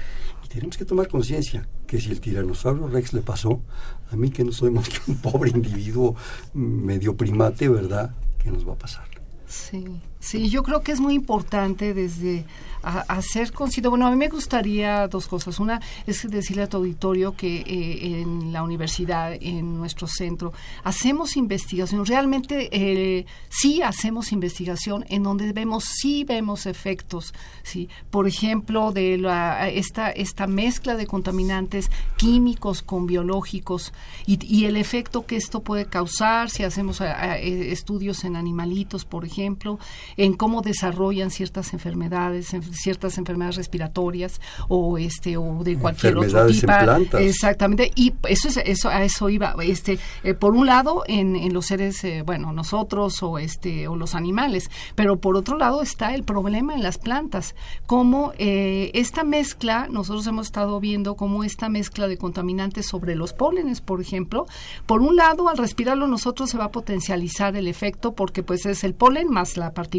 y tenemos que tomar conciencia que si el tiranosaurio rex le pasó, a mí que no soy más que un pobre individuo medio primate, ¿verdad? ¿Qué nos va a pasar? Sí, sí, yo creo que es muy importante desde hacer considerado. Bueno, a mí me gustaría dos cosas. Una es decirle a tu auditorio que eh, en la universidad, en nuestro centro, hacemos investigación. Realmente eh, sí hacemos investigación en donde vemos, sí vemos efectos. ¿sí? Por ejemplo, de la, esta, esta mezcla de contaminantes químicos con biológicos y, y el efecto que esto puede causar si hacemos eh, estudios en animalitos, por ejemplo, en cómo desarrollan ciertas enfermedades, ciertas enfermedades respiratorias o este o de cualquier otro tipo. Exactamente, y eso es eso a eso iba, este eh, por un lado en, en los seres eh, bueno, nosotros o este o los animales, pero por otro lado está el problema en las plantas, como eh, esta mezcla, nosotros hemos estado viendo cómo esta mezcla de contaminantes sobre los pólenes, por ejemplo, por un lado al respirarlo nosotros se va a potencializar el efecto porque pues es el polen más la partícula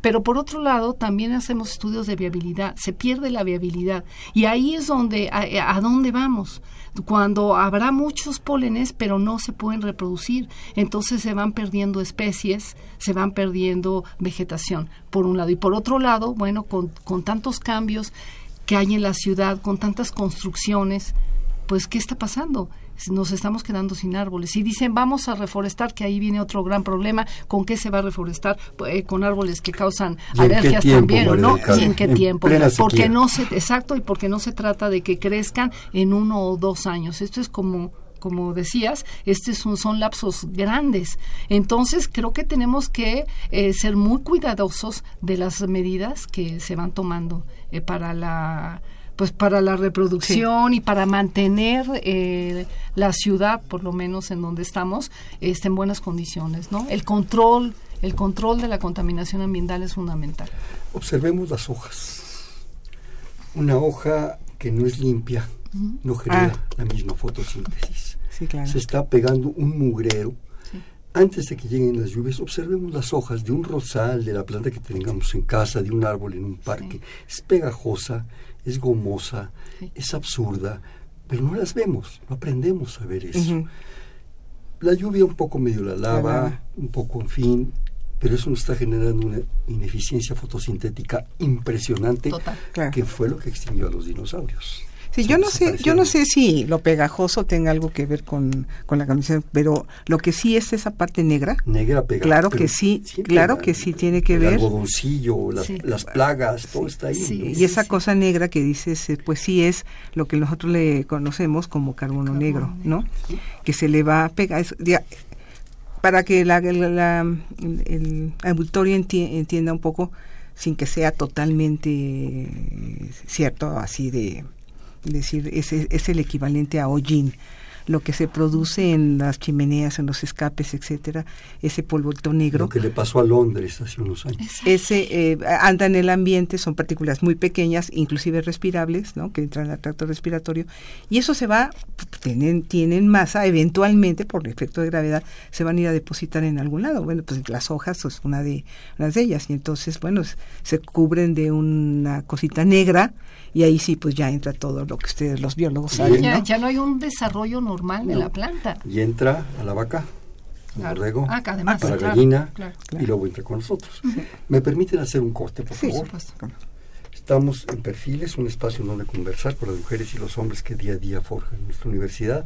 Pero por otro lado, también hacemos estudios de viabilidad, se pierde la viabilidad y ahí es donde, a, a dónde vamos cuando habrá muchos pólenes pero no se pueden reproducir, entonces se van perdiendo especies, se van perdiendo vegetación, por un lado. Y por otro lado, bueno, con, con tantos cambios que hay en la ciudad, con tantas construcciones, pues ¿qué está pasando? Nos estamos quedando sin árboles. Y dicen, vamos a reforestar, que ahí viene otro gran problema. ¿Con qué se va a reforestar? Eh, con árboles que causan alergias también, ¿o no? ¿Y en qué tiempo? Porque no se, exacto, y porque no se trata de que crezcan en uno o dos años. Esto es como como decías, estos son, son, lapsos grandes. Entonces, creo que tenemos que eh, ser muy cuidadosos de las medidas que se van tomando eh, para la pues para la reproducción y para mantener eh, la ciudad, por lo menos en donde estamos, este, en buenas condiciones, ¿no? El control, el control de la contaminación ambiental es fundamental. Observemos las hojas. Una hoja que no es limpia no genera ah. la misma fotosíntesis. Se está pegando un mugrero. Antes de que lleguen las lluvias, observemos las hojas de un rosal, de la planta que tengamos en casa, de un árbol en un parque. Es pegajosa, es gomosa, es absurda, pero no las vemos, no aprendemos a ver eso. La lluvia un poco medio la lava, un poco en fin, pero eso nos está generando una ineficiencia fotosintética impresionante que fue lo que extinguió a los dinosaurios. Sí, yo no sé, yo no sé si lo pegajoso tenga algo que ver con, la camisa, pero lo que sí es esa parte negra. Negra pegada. Claro que sí, claro que sí tiene que ver. El algodoncillo, las, las plagas, todo está ahí. Y esa cosa negra que dices, eh, pues sí es lo que nosotros le conocemos como carbono, negro, ¿no? Que se le va a pegar. para que la, el auditorio entienda un poco, sin que sea totalmente cierto, así de decir, es, es el equivalente a hollín lo que se produce en las chimeneas, en los escapes, etcétera, ese polvito negro. Lo que le pasó a Londres hace unos años. Ese eh, anda en el ambiente, son partículas muy pequeñas, inclusive respirables, ¿no? que entran al tracto respiratorio, y eso se va, tienen, tienen masa, eventualmente, por el efecto de gravedad, se van a ir a depositar en algún lado. Bueno, pues las hojas es una de, una de ellas, y entonces, bueno, se cubren de una cosita negra, y ahí sí pues ya entra todo lo que ustedes los biólogos saben. Ya, ¿no? ya no hay un desarrollo normal de la planta. Y entra a la vaca, al borrego, ah, a la gallina y luego entra con nosotros. ¿Me permiten hacer un corte, por favor? Estamos en Perfiles, un espacio donde conversar con las mujeres y los hombres que día a día forjan nuestra universidad.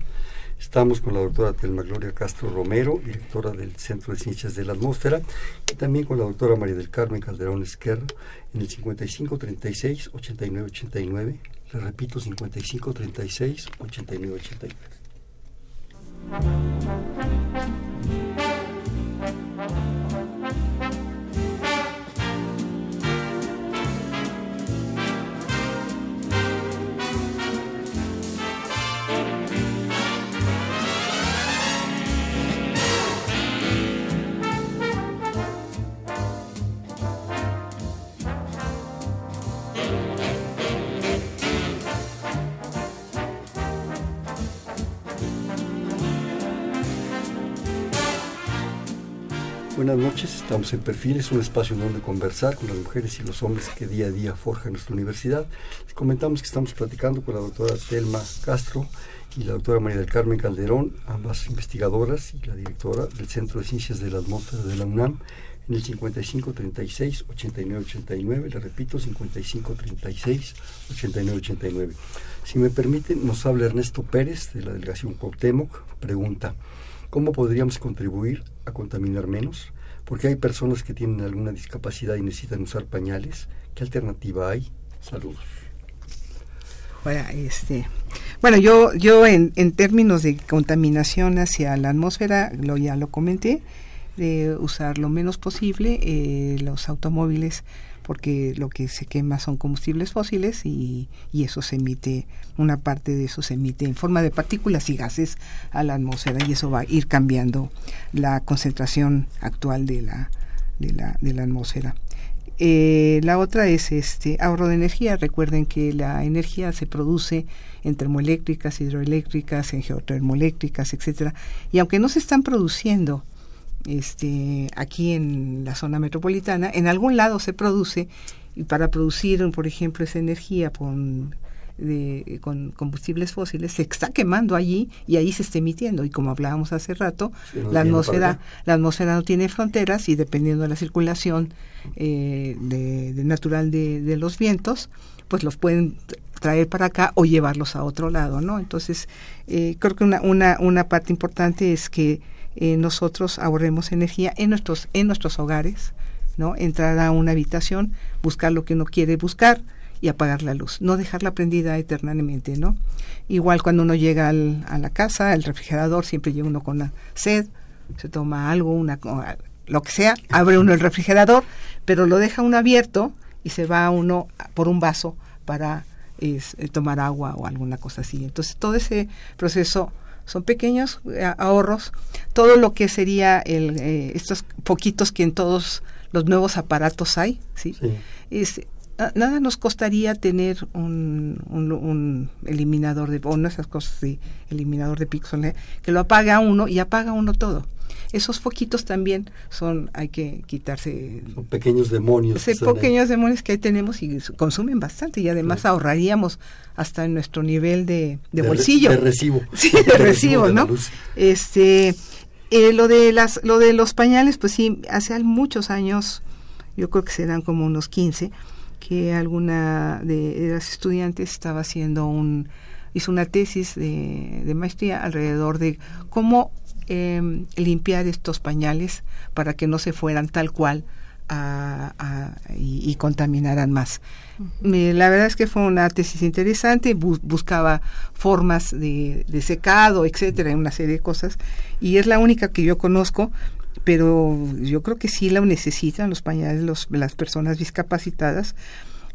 Estamos con la doctora Telma Gloria Castro Romero, directora del Centro de Ciencias de la Atmósfera, y también con la doctora María del Carmen Calderón Esquerra en el 5536 8989. Le repito, 5536 Buenas noches, estamos en Perfiles, un espacio en donde conversar con las mujeres y los hombres que día a día forjan nuestra universidad. Comentamos que estamos platicando con la doctora Telma Castro y la doctora María del Carmen Calderón, ambas investigadoras y la directora del Centro de Ciencias de la Atmósfera de la UNAM, en el 5536 8989, le repito, 5536 8989. Si me permiten, nos habla Ernesto Pérez de la delegación Cuauhtémoc, pregunta, ¿cómo podríamos contribuir a contaminar menos, porque hay personas que tienen alguna discapacidad y necesitan usar pañales. ¿Qué alternativa hay? Saludos. Bueno, este, bueno yo, yo en, en términos de contaminación hacia la atmósfera, ya lo comenté, de usar lo menos posible eh, los automóviles porque lo que se quema son combustibles fósiles y, y, eso se emite, una parte de eso se emite en forma de partículas y gases a la atmósfera y eso va a ir cambiando la concentración actual de la, de la, de la atmósfera. Eh, la otra es este ahorro de energía. Recuerden que la energía se produce en termoeléctricas, hidroeléctricas, en geotermoeléctricas, etcétera. Y aunque no se están produciendo este, aquí en la zona metropolitana, en algún lado se produce y para producir, por ejemplo, esa energía con de, con combustibles fósiles se está quemando allí y ahí se está emitiendo. Y como hablábamos hace rato la atmósfera la atmósfera no tiene fronteras y dependiendo de la circulación eh, de, natural de, los vientos pues los pueden traer para acá o llevarlos a otro lado no entonces eh, creo que una, una, una parte importante es que eh, nosotros ahorremos energía en nuestros en nuestros hogares no entrar a una habitación buscar lo que uno quiere buscar y apagar la luz, no dejarla prendida eternamente, ¿no? Igual cuando uno llega al, a la casa, al refrigerador, siempre llega uno con la sed, se toma algo, una lo que sea, abre uno el refrigerador, pero lo deja uno abierto y se va uno por un vaso para eh, tomar agua o alguna cosa así. Entonces todo ese proceso son pequeños eh, ahorros. Todo lo que sería el, eh, estos poquitos que en todos los nuevos aparatos hay, ¿sí? sí. Es, nada nos costaría tener un, un, eliminador de, o no esas cosas de eliminador de píxeles, que lo apaga uno y apaga uno todo. Esos foquitos también son, hay que quitarse. Son pequeños demonios. Son pequeños demonios que ahí tenemos y consumen bastante y además ahorraríamos hasta en nuestro nivel de, de, bolsillo. de recibo. Sí, de, recibo, ¿no? Este, eh, lo de las, lo de los pañales, pues sí, hace muchos años, yo creo que serán como unos 15, que alguna de, las estudiantes estaba haciendo un hizo una tesis de, maestría alrededor de cómo em, limpiar estos pañales para que no se fueran tal cual y, contaminaran más. la verdad es que fue una tesis interesante, buscaba formas de, de, secado, etcétera, una serie de cosas, y es la única que yo conozco pero yo creo que sí la necesitan los pañales los, las personas discapacitadas,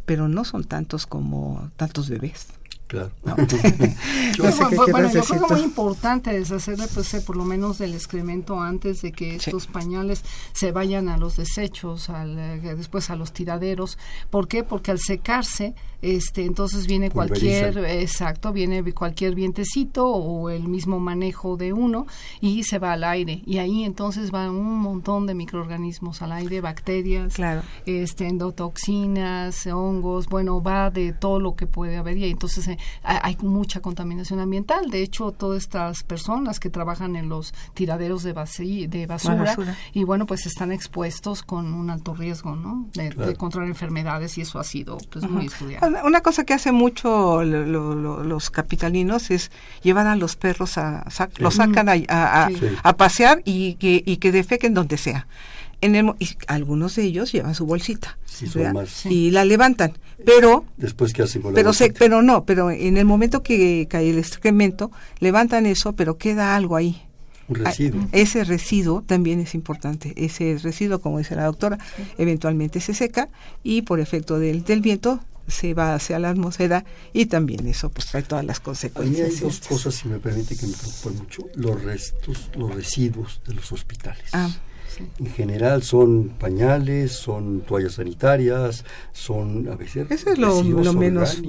pero no son tantos como tantos bebés. Claro. yo, bueno, yo creo que muy importante deshacerle pues, por lo menos del excremento antes de que estos pañales se vayan a los desechos, al, eh, después a los tiraderos. ¿Por qué? Porque al secarse, este, entonces viene cualquier, exacto, viene cualquier vientecito o el mismo manejo de uno y se va al aire. Y ahí entonces van un montón de microorganismos al aire, bacterias, claro. este, endotoxinas, hongos, bueno, va de todo lo que puede haber y entonces eh, hay mucha contaminación ambiental. De hecho, todas estas personas que trabajan en los tiraderos de, de basura, y bueno, pues están expuestos con un alto riesgo, ¿no? De, contraer enfermedades y eso ha sido pues muy estudiado. Una cosa que hace mucho los capitalinos es llevar a los perros a, los sacan a, a, pasear y que, y que defequen donde sea en algunos de ellos llevan su bolsita y la levantan, pero después que hacen pero pero no, pero en el momento que cae el excremento levantan eso, pero queda algo ahí. Un residuo. Ese residuo también es importante. Ese residuo, como dice la doctora, eventualmente se seca y por efecto del, del viento se va hacia la atmósfera y también eso pues trae todas las consecuencias. hay dos cosas, si me permite, que me preocupan mucho. Los restos, los residuos de los hospitales. Ah. En general son pañales, son toallas sanitarias, son a veces. Ese es lo, menos,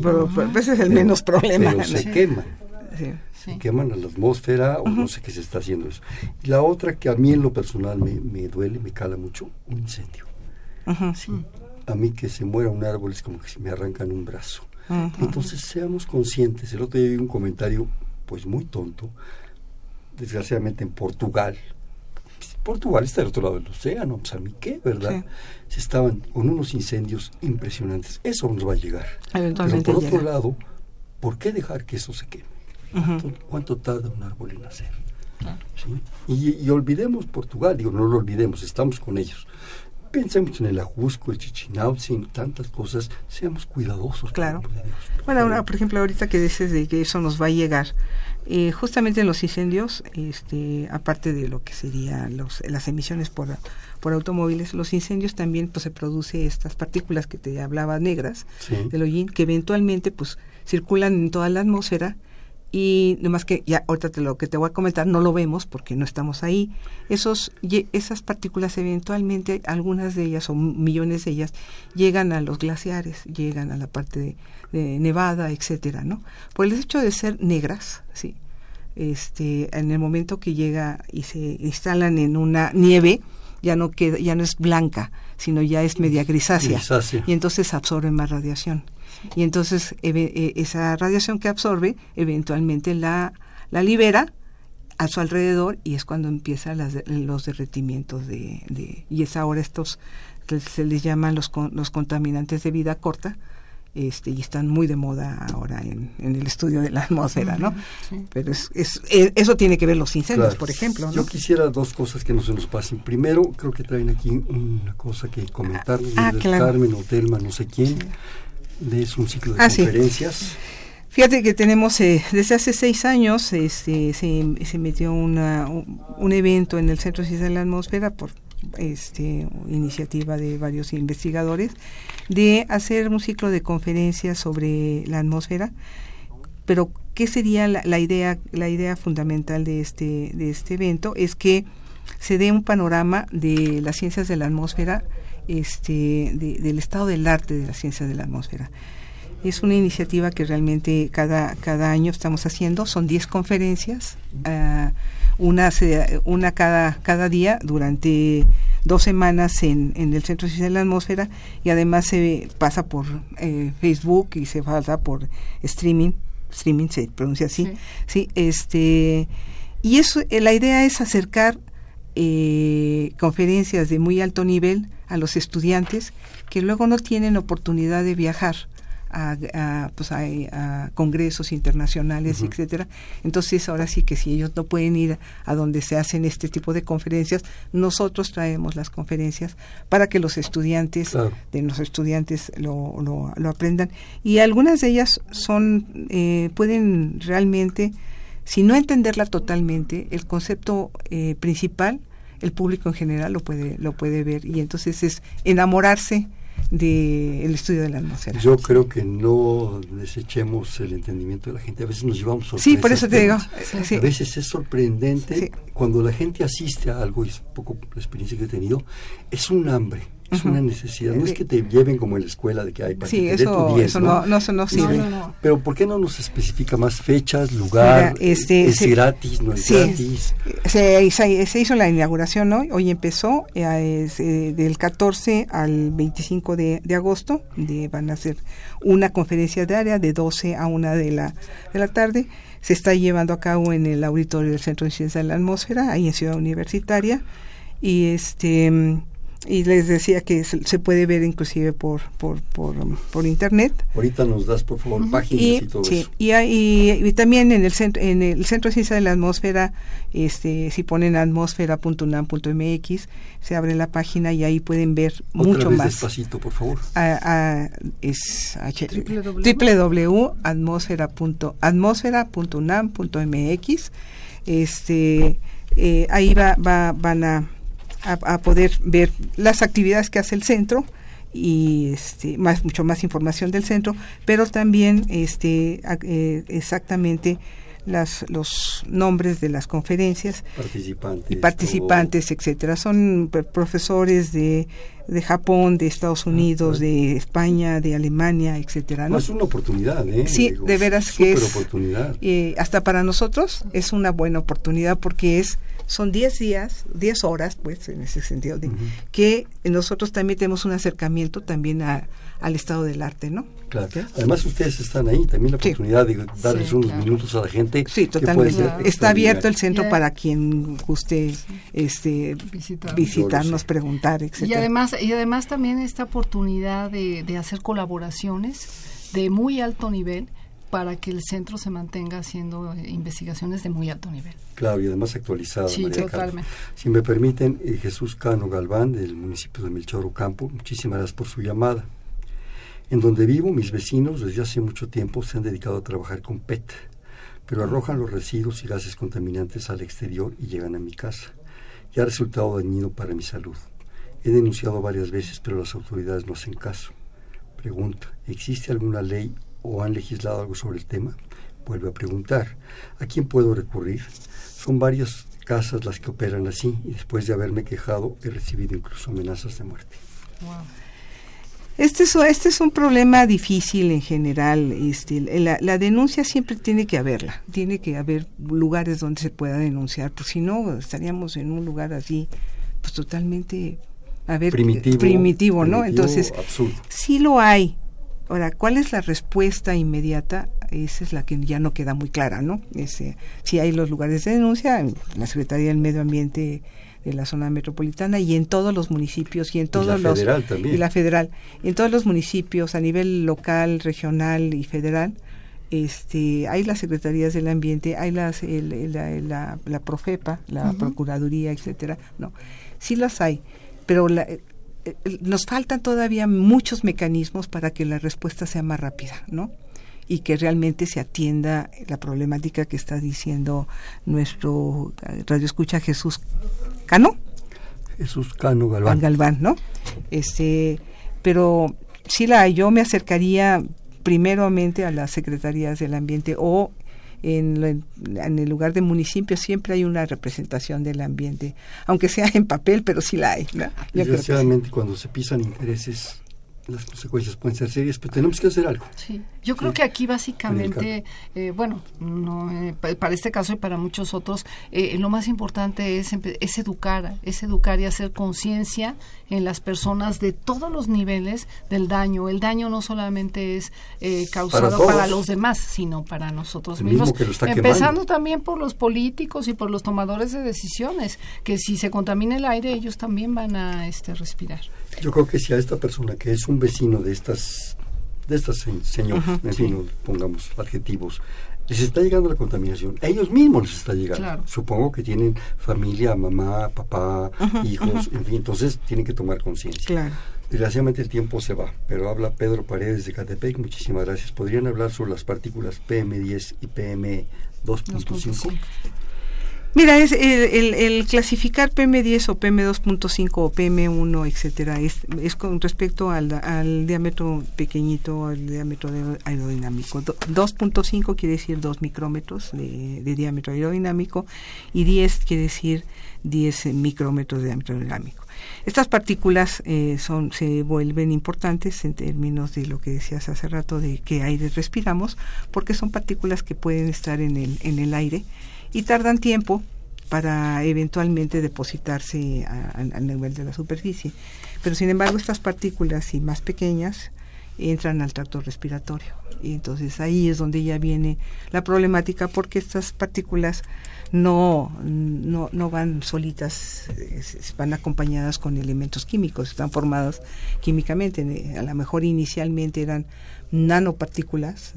ese es el menos problema. Pero se queman. Se queman a la atmósfera o no sé qué se está haciendo eso. Y la otra que a mí en lo personal me, me duele, me cala mucho, un incendio. sí. A mí que se muera un árbol es como que se me arrancan un brazo. Entonces seamos conscientes. El otro día vi un comentario pues muy tonto, desgraciadamente en Portugal, Portugal está del otro lado del océano, pues a mí qué, ¿verdad? Se estaban con unos incendios impresionantes. Eso nos va a llegar. Pero por otro lado, ¿por qué dejar que eso se queme? ¿Cuánto, tarda un árbol en nacer? Y, olvidemos Portugal, digo, no lo olvidemos, estamos con ellos. Pensemos en el Ajusco, el Chichinautzin, tantas cosas, seamos cuidadosos. Claro. Bueno, por ejemplo, ahorita que dices de que eso nos va a llegar, eh, justamente en los incendios, este, aparte de lo que serían los, las emisiones por, por automóviles, los incendios también pues, se produce estas partículas que te hablaba negras del hollín, que eventualmente pues circulan en toda la atmósfera y nomás que ya ahorita te lo que te voy a comentar no lo vemos porque no estamos ahí. Esos esas partículas eventualmente algunas de ellas o millones de ellas llegan a los glaciares llegan a la parte de, Nevada etcétera no por el hecho de ser negras sí este, en el momento que llega y se instalan en una nieve, ya no queda, ya no es blanca, sino ya es media grisácea, y entonces absorbe más radiación. Y entonces e, esa radiación que absorbe eventualmente la, la libera a su alrededor y es cuando empiezan los derretimientos de, de, y es ahora estos que se les llaman los, los contaminantes de vida corta este, y están muy de moda ahora en, el estudio de la atmósfera, ¿no? Pero es, es, e, eso tiene que ver los incendios, por ejemplo. Yo quisiera dos cosas que no se nos pasen. Primero, creo que traen aquí una cosa que comentar, ah, Carmen o Telma, no sé quién, es un ciclo de ah, conferencias. Fíjate que tenemos, eh, desde hace seis años, este, se, se metió una, un, evento en el Centro de Ciencia de la Atmósfera por este, iniciativa de varios investigadores de hacer un ciclo de conferencias sobre la atmósfera, pero ¿qué sería la, idea la idea fundamental de este de este evento? Es que se dé un panorama de las ciencias de la atmósfera, este, del estado del arte de las ciencias de la atmósfera. Es una iniciativa que realmente cada, cada año estamos haciendo, son 10 conferencias, uh, una, una cada, cada día durante dos semanas en, en el Centro de la Atmósfera y además se pasa por eh, Facebook y se pasa por streaming, streaming se pronuncia así, sí, este y eso la idea es acercar eh, conferencias de muy alto nivel a los estudiantes que luego no tienen oportunidad de viajar a, pues a, congresos internacionales, etcétera. Entonces, ahora sí que si ellos no pueden ir a donde se hacen este tipo de conferencias, nosotros traemos las conferencias para que los estudiantes, de los estudiantes lo, lo, aprendan. Y algunas de ellas son, eh, pueden realmente, si no entenderla totalmente, el concepto eh, principal, el público en general lo puede, lo puede ver. Y entonces es enamorarse del estudio de la atmósfera. Yo creo que no desechemos el entendimiento de la gente. A veces nos llevamos sorpresas. Sí, por eso te digo. A veces es sorprendente cuando la gente asiste a algo, y es un poco la experiencia que he tenido, es un hambre es una necesidad. No es que te lleven como en la escuela de que hay para sí, que eso, tu 10, eso ¿no? No, no, sirve. Pero ¿por qué no nos especifica más fechas, lugar? este, ¿Es gratis, no es gratis? Se, se, hizo la inauguración hoy. Hoy empezó eh, eh, del 14 al 25 de, de agosto. De, van a hacer una conferencia diaria de 12 a 1 de la, de la tarde. Se está llevando a cabo en el auditorio del Centro de Ciencia de la Atmósfera, ahí en Ciudad Universitaria. Y este y les decía que se, puede ver inclusive por, por, por, internet. Ahorita nos das por favor páginas y, todo eso. Y, y, también en el centro en el centro de ciencia de la atmósfera, este si ponen atmósfera.unam.mx se abre la página y ahí pueden ver mucho más. despacito, por favor. A, es www.atmosfera.unam.mx. Este eh, ahí va, va, van a a, poder ver las actividades que hace el centro y este, más mucho más información del centro, pero también este eh, exactamente las, los nombres de las conferencias participantes, y participantes, etcétera. Son profesores de, de Japón, de Estados ah, Unidos, de España, de Alemania, etcétera. ¿no? Es una oportunidad, ¿eh? Sí, de veras que es. oportunidad. Eh, hasta para nosotros es una buena oportunidad porque es son 10 días, 10 horas, pues, en ese sentido, de, que nosotros también tenemos un acercamiento también a, al estado del arte, ¿no? Claro. Además, ustedes están ahí, también la oportunidad de darles unos minutos a la gente. Sí, totalmente. Está abierto el centro para quien guste este, visitarnos, preguntar, etc. Y además, y además también esta oportunidad de, de hacer colaboraciones de muy alto nivel para que el centro se mantenga haciendo eh, investigaciones de muy alto nivel. Claro, y además actualizado. Sí, totalmente. Si me permiten, eh, Jesús Cano Galván, del municipio de Melchor Ocampo, muchísimas gracias por su llamada. En donde vivo, mis vecinos desde hace mucho tiempo se han dedicado a trabajar con PET, pero arrojan los residuos y gases contaminantes al exterior y llegan a mi casa. Y ha resultado dañino para mi salud. He denunciado varias veces, pero las autoridades no hacen caso. Pregunta, ¿existe alguna ley o han legislado algo sobre el tema? Vuelve a preguntar, ¿a quién puedo recurrir? Son varias casas las que operan así y después de haberme quejado he recibido incluso amenazas de muerte. Este es, este es un problema difícil en general. Este, la, la, denuncia siempre tiene que haberla, tiene que haber lugares donde se pueda denunciar, porque si no estaríamos en un lugar así, pues totalmente, a ver, primitivo, primitivo ¿no? Entonces, sí lo hay. Ahora, ¿cuál es la respuesta inmediata? Esa es la que ya no queda muy clara, ¿no? Ese, si hay los lugares de denuncia, la Secretaría del Medio Ambiente de la zona metropolitana y en todos los municipios y en todos y la los federal también. y la federal en todos los municipios a nivel local regional y federal este hay las secretarías del ambiente hay las el, la, la, profepa la procuraduría etcétera no sí las hay pero la, nos faltan todavía muchos mecanismos para que la respuesta sea más rápida no y que realmente se atienda la problemática que está diciendo nuestro eh, radio escucha Jesús Cano. Jesús Cano Galván. Galván, ¿no? Este, pero sí la yo me acercaría primeramente a las secretarías del ambiente o en, en, el lugar de municipio siempre hay una representación del ambiente, aunque sea en papel, pero sí la hay. ¿no? Desgraciadamente, cuando se pisan intereses las consecuencias pueden ser serias, pero tenemos que hacer algo. Sí, yo creo que aquí básicamente, eh, bueno, no, eh, para este caso y para muchos otros, eh, lo más importante es, es educar, es educar y hacer conciencia en las personas de todos los niveles del daño. El daño no solamente es causado para, los demás, sino para nosotros mismos. empezando también por los políticos y por los tomadores de decisiones, que si se contamina el aire, ellos también van a este, respirar. Yo creo que si a esta persona que es un vecino de estas de estas señores, en fin, pongamos adjetivos, les está llegando la contaminación, a ellos mismos les está llegando. Supongo que tienen familia, mamá, papá, hijos, en fin, entonces tienen que tomar conciencia. Desgraciadamente el tiempo se va, pero habla Pedro Paredes de Catepec, muchísimas gracias. ¿Podrían hablar sobre las partículas PM10 y PM2.5? Mira, es el, clasificar PM10 o PM2.5 o PM1, etcétera, es, con respecto al, al diámetro pequeñito, al diámetro aerodinámico. 2.5 quiere decir 2 micrómetros de, diámetro aerodinámico y 10 quiere decir 10 micrómetros de diámetro aerodinámico. Estas partículas eh, son, se vuelven importantes en términos de lo que decías hace rato de qué aire respiramos, porque son partículas que pueden estar en el, en el aire y tardan tiempo para eventualmente depositarse al nivel de la superficie. Pero sin embargo estas partículas y más pequeñas entran al tracto respiratorio y entonces ahí es donde ya viene la problemática porque estas partículas no, no, no van solitas, van acompañadas con elementos químicos, están formados químicamente. A lo mejor inicialmente eran nanopartículas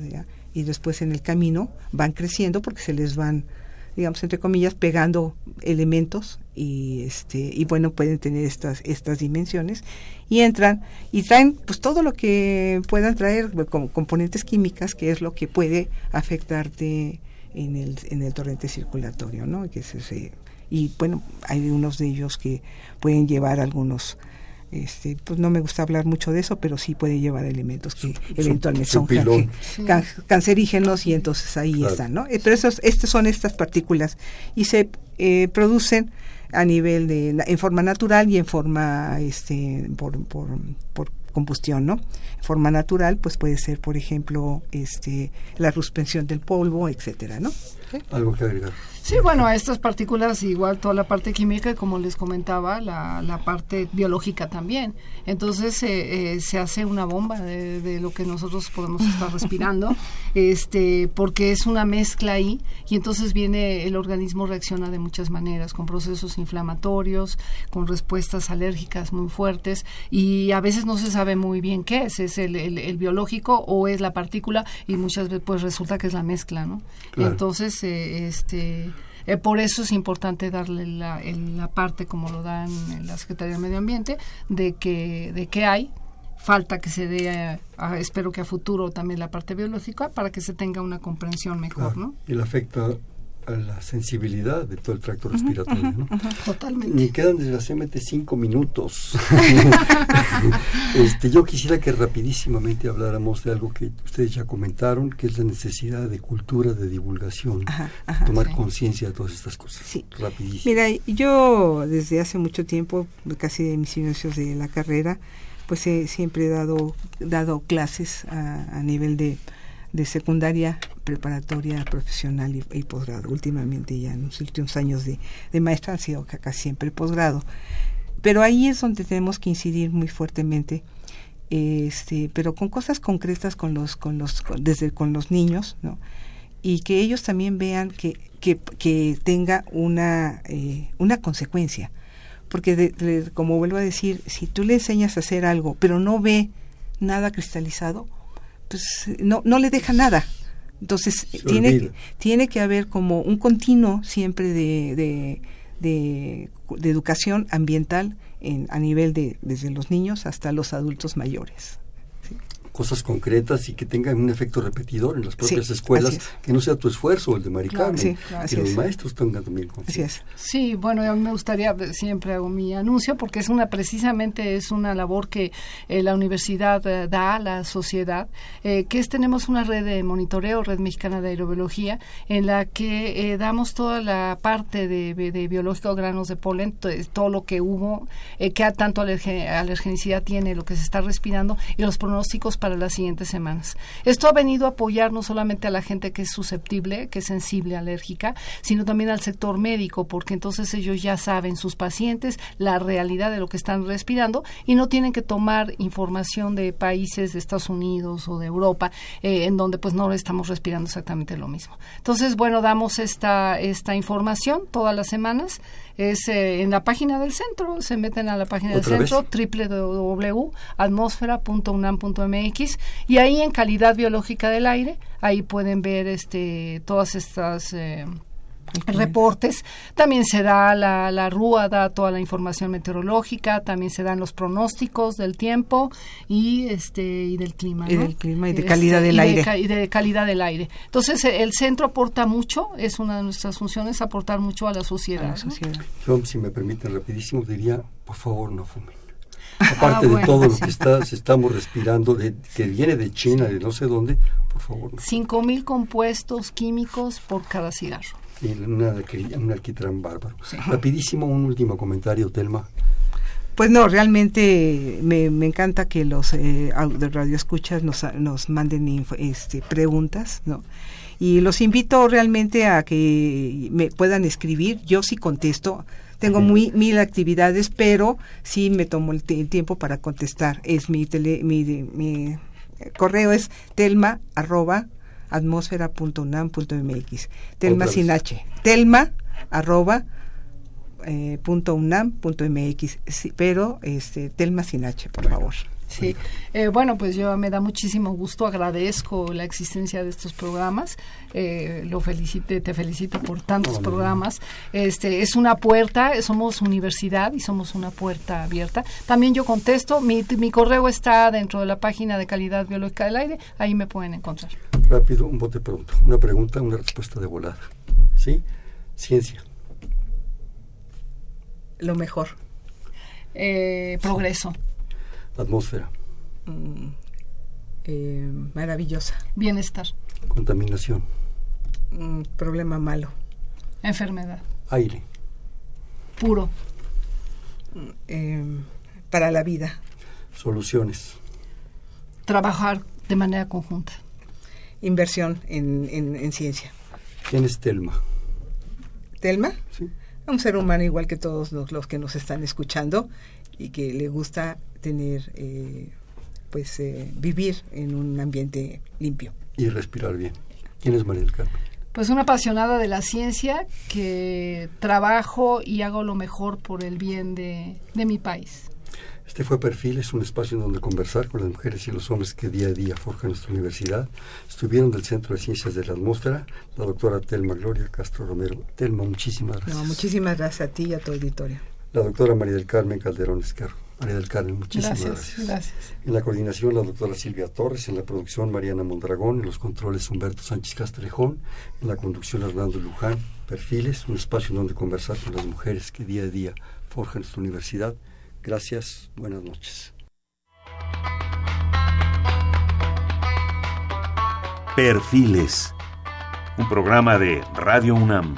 y después en el camino van creciendo porque se les van digamos entre comillas pegando elementos y este y bueno pueden tener estas estas dimensiones y entran y traen pues todo lo que puedan traer como componentes químicas que es lo que puede afectarte en el en el torrente circulatorio no que es ese y bueno hay unos de ellos que pueden llevar algunos este, pues no me gusta hablar mucho de eso, pero sí puede llevar elementos que eventualmente son cancerígenos y entonces ahí están, ¿no? Eh, pero esos, estas son estas partículas y se eh, producen a nivel de en forma natural y en forma este por, por, por combustión, ¿no? En forma natural, pues puede ser, por ejemplo, este la suspensión del polvo, etcétera, ¿no? Algo que agregar. Sí, bueno, a estas partículas igual toda la parte química y como les comentaba, la, la parte biológica también. Entonces eh, eh, se hace una bomba de, lo que nosotros podemos estar respirando, este, porque es una mezcla ahí y entonces viene el organismo reacciona de muchas maneras, con procesos inflamatorios, con respuestas alérgicas muy fuertes y a veces no se sabe muy bien qué es, es el, el, biológico o es la partícula y muchas veces pues resulta que es la mezcla, ¿no? Entonces, eh, este eh, por eso es importante darle la, la parte, como lo dan en la Secretaría de Medio Ambiente, de que, de que hay falta que se dé, espero que a futuro también la parte biológica, para que se tenga una comprensión mejor, ¿no? Y le afecta a la sensibilidad de todo el tracto respiratorio. ¿no? Totalmente. Ni quedan desgraciadamente cinco minutos. este, yo quisiera que rapidísimamente habláramos de algo que ustedes ya comentaron, que es la necesidad de cultura, de divulgación, tomar conciencia de todas estas cosas. Sí. Rapidísimo. Mira, yo desde hace mucho tiempo, casi de mis inicios de la carrera, pues siempre he dado, dado clases a, nivel de, de, secundaria, preparatoria, profesional y, posgrado. Últimamente ya en los últimos años de, de maestra han sido casi siempre posgrado. Pero ahí es donde tenemos que incidir muy fuertemente este, pero con cosas concretas con los, con los, desde con los niños, ¿no? Y que ellos también vean que, que, que tenga una, eh, una consecuencia. Porque, como vuelvo a decir, si tú le enseñas a hacer algo, pero no ve nada cristalizado, pues no, no le deja nada. Entonces, tiene que, tiene que haber como un continuo siempre de, de, de, de educación ambiental en, a nivel de desde los niños hasta los adultos mayores cosas concretas y que tengan un efecto repetidor en las propias escuelas, que no sea tu esfuerzo el de Maricano, que los maestros tengan también confianza. Sí, bueno, a mí me gustaría, siempre hago mi anuncio, porque es una, precisamente es una labor que eh, la universidad eh, da a la sociedad, eh, que es, tenemos una red de monitoreo, Red Mexicana de Aerobiología, en la que damos toda la parte de, de, biológico granos de polen, todo lo que hubo, que tanto alergenicidad tiene, lo que se está respirando, y los pronósticos para para las siguientes semanas. Esto ha venido a apoyar no solamente a la gente que es susceptible, que es sensible, alérgica, sino también al sector médico, porque entonces ellos ya saben, sus pacientes, la realidad de lo que están respirando y no tienen que tomar información de países de Estados Unidos o de Europa, eh, en donde pues no estamos respirando exactamente lo mismo. Entonces, bueno, damos esta, esta información todas las semanas es eh, en la página del centro, se meten a la página del centro www.atmosfera.unam.mx y ahí en calidad biológica del aire, ahí pueden ver este todas estas eh, reportes. También se da la, la RUA, da toda la información meteorológica, también se dan los pronósticos del tiempo y este y del clima. Y del clima y de calidad este, del aire. y de calidad del aire. Entonces el centro aporta mucho, es una de nuestras funciones, aportar mucho a la sociedad. Yo, si me permiten rapidísimo, diría, por favor, no fumen. Aparte ah, de todo lo que está, estamos respirando, de, que viene de China, de no sé dónde, por favor. Cinco mil compuestos químicos por cada cigarro un alquitrán bárbaro. Rapidísimo, un último comentario, Telma. Pues no, realmente me, encanta que los eh, radioescuchas nos, nos manden este, preguntas, ¿no? Y los invito realmente a que me puedan escribir. Yo sí contesto. Tengo muy, mil actividades, pero sí me tomo el, tiempo para contestar. Es mi, tele, mi, mi correo es telma arroba atmosfera.unam.mx. Telma sin H. Telma arroba eh, punto unam punto mx pero este Telma sin H por favor Sí, eh, bueno, pues yo me da muchísimo gusto, agradezco la existencia de estos programas, eh, lo felicite, te felicito por tantos programas. Este es una puerta, somos universidad y somos una puerta abierta. También yo contesto, mi, mi correo está dentro de la página de calidad biológica del aire, ahí me pueden encontrar. Rápido, un bote pronto, una pregunta, una respuesta de volada, ¿sí? Ciencia. Lo mejor. Eh, progreso. Atmósfera. Mm, eh, maravillosa. Bienestar. Contaminación. Mm, problema malo. Enfermedad. Aire. Puro. Mm, eh, para la vida. Soluciones. Trabajar de manera conjunta. Inversión en, en, ciencia. ¿Quién es Telma? ¿Telma? Sí. Un ser humano igual que todos los, los que nos están escuchando y que le gusta tener, eh, pues, eh, vivir en un ambiente limpio. Y respirar bien. ¿Quién es María del Carmen? Pues una apasionada de la ciencia que trabajo y hago lo mejor por el bien de, de mi país. Este fue Perfil, es un espacio en donde conversar con las mujeres y los hombres que día a día forjan nuestra universidad. Estuvieron del Centro de Ciencias de la Atmósfera, la doctora Telma Gloria Castro Romero. Telma, muchísimas gracias. muchísimas gracias a ti y a tu auditorio. La doctora María del Carmen Calderón Esquerro. María del Carmen, muchísimas gracias, En la coordinación, la doctora Silvia Torres, en la producción, Mariana Mondragón, en los controles, Humberto Sánchez Castrejón, en la conducción, Hernando Luján. Perfiles, un espacio en donde conversar con las mujeres que día a día forjan nuestra universidad. Gracias, buenas noches. Perfiles, un programa de Radio UNAM.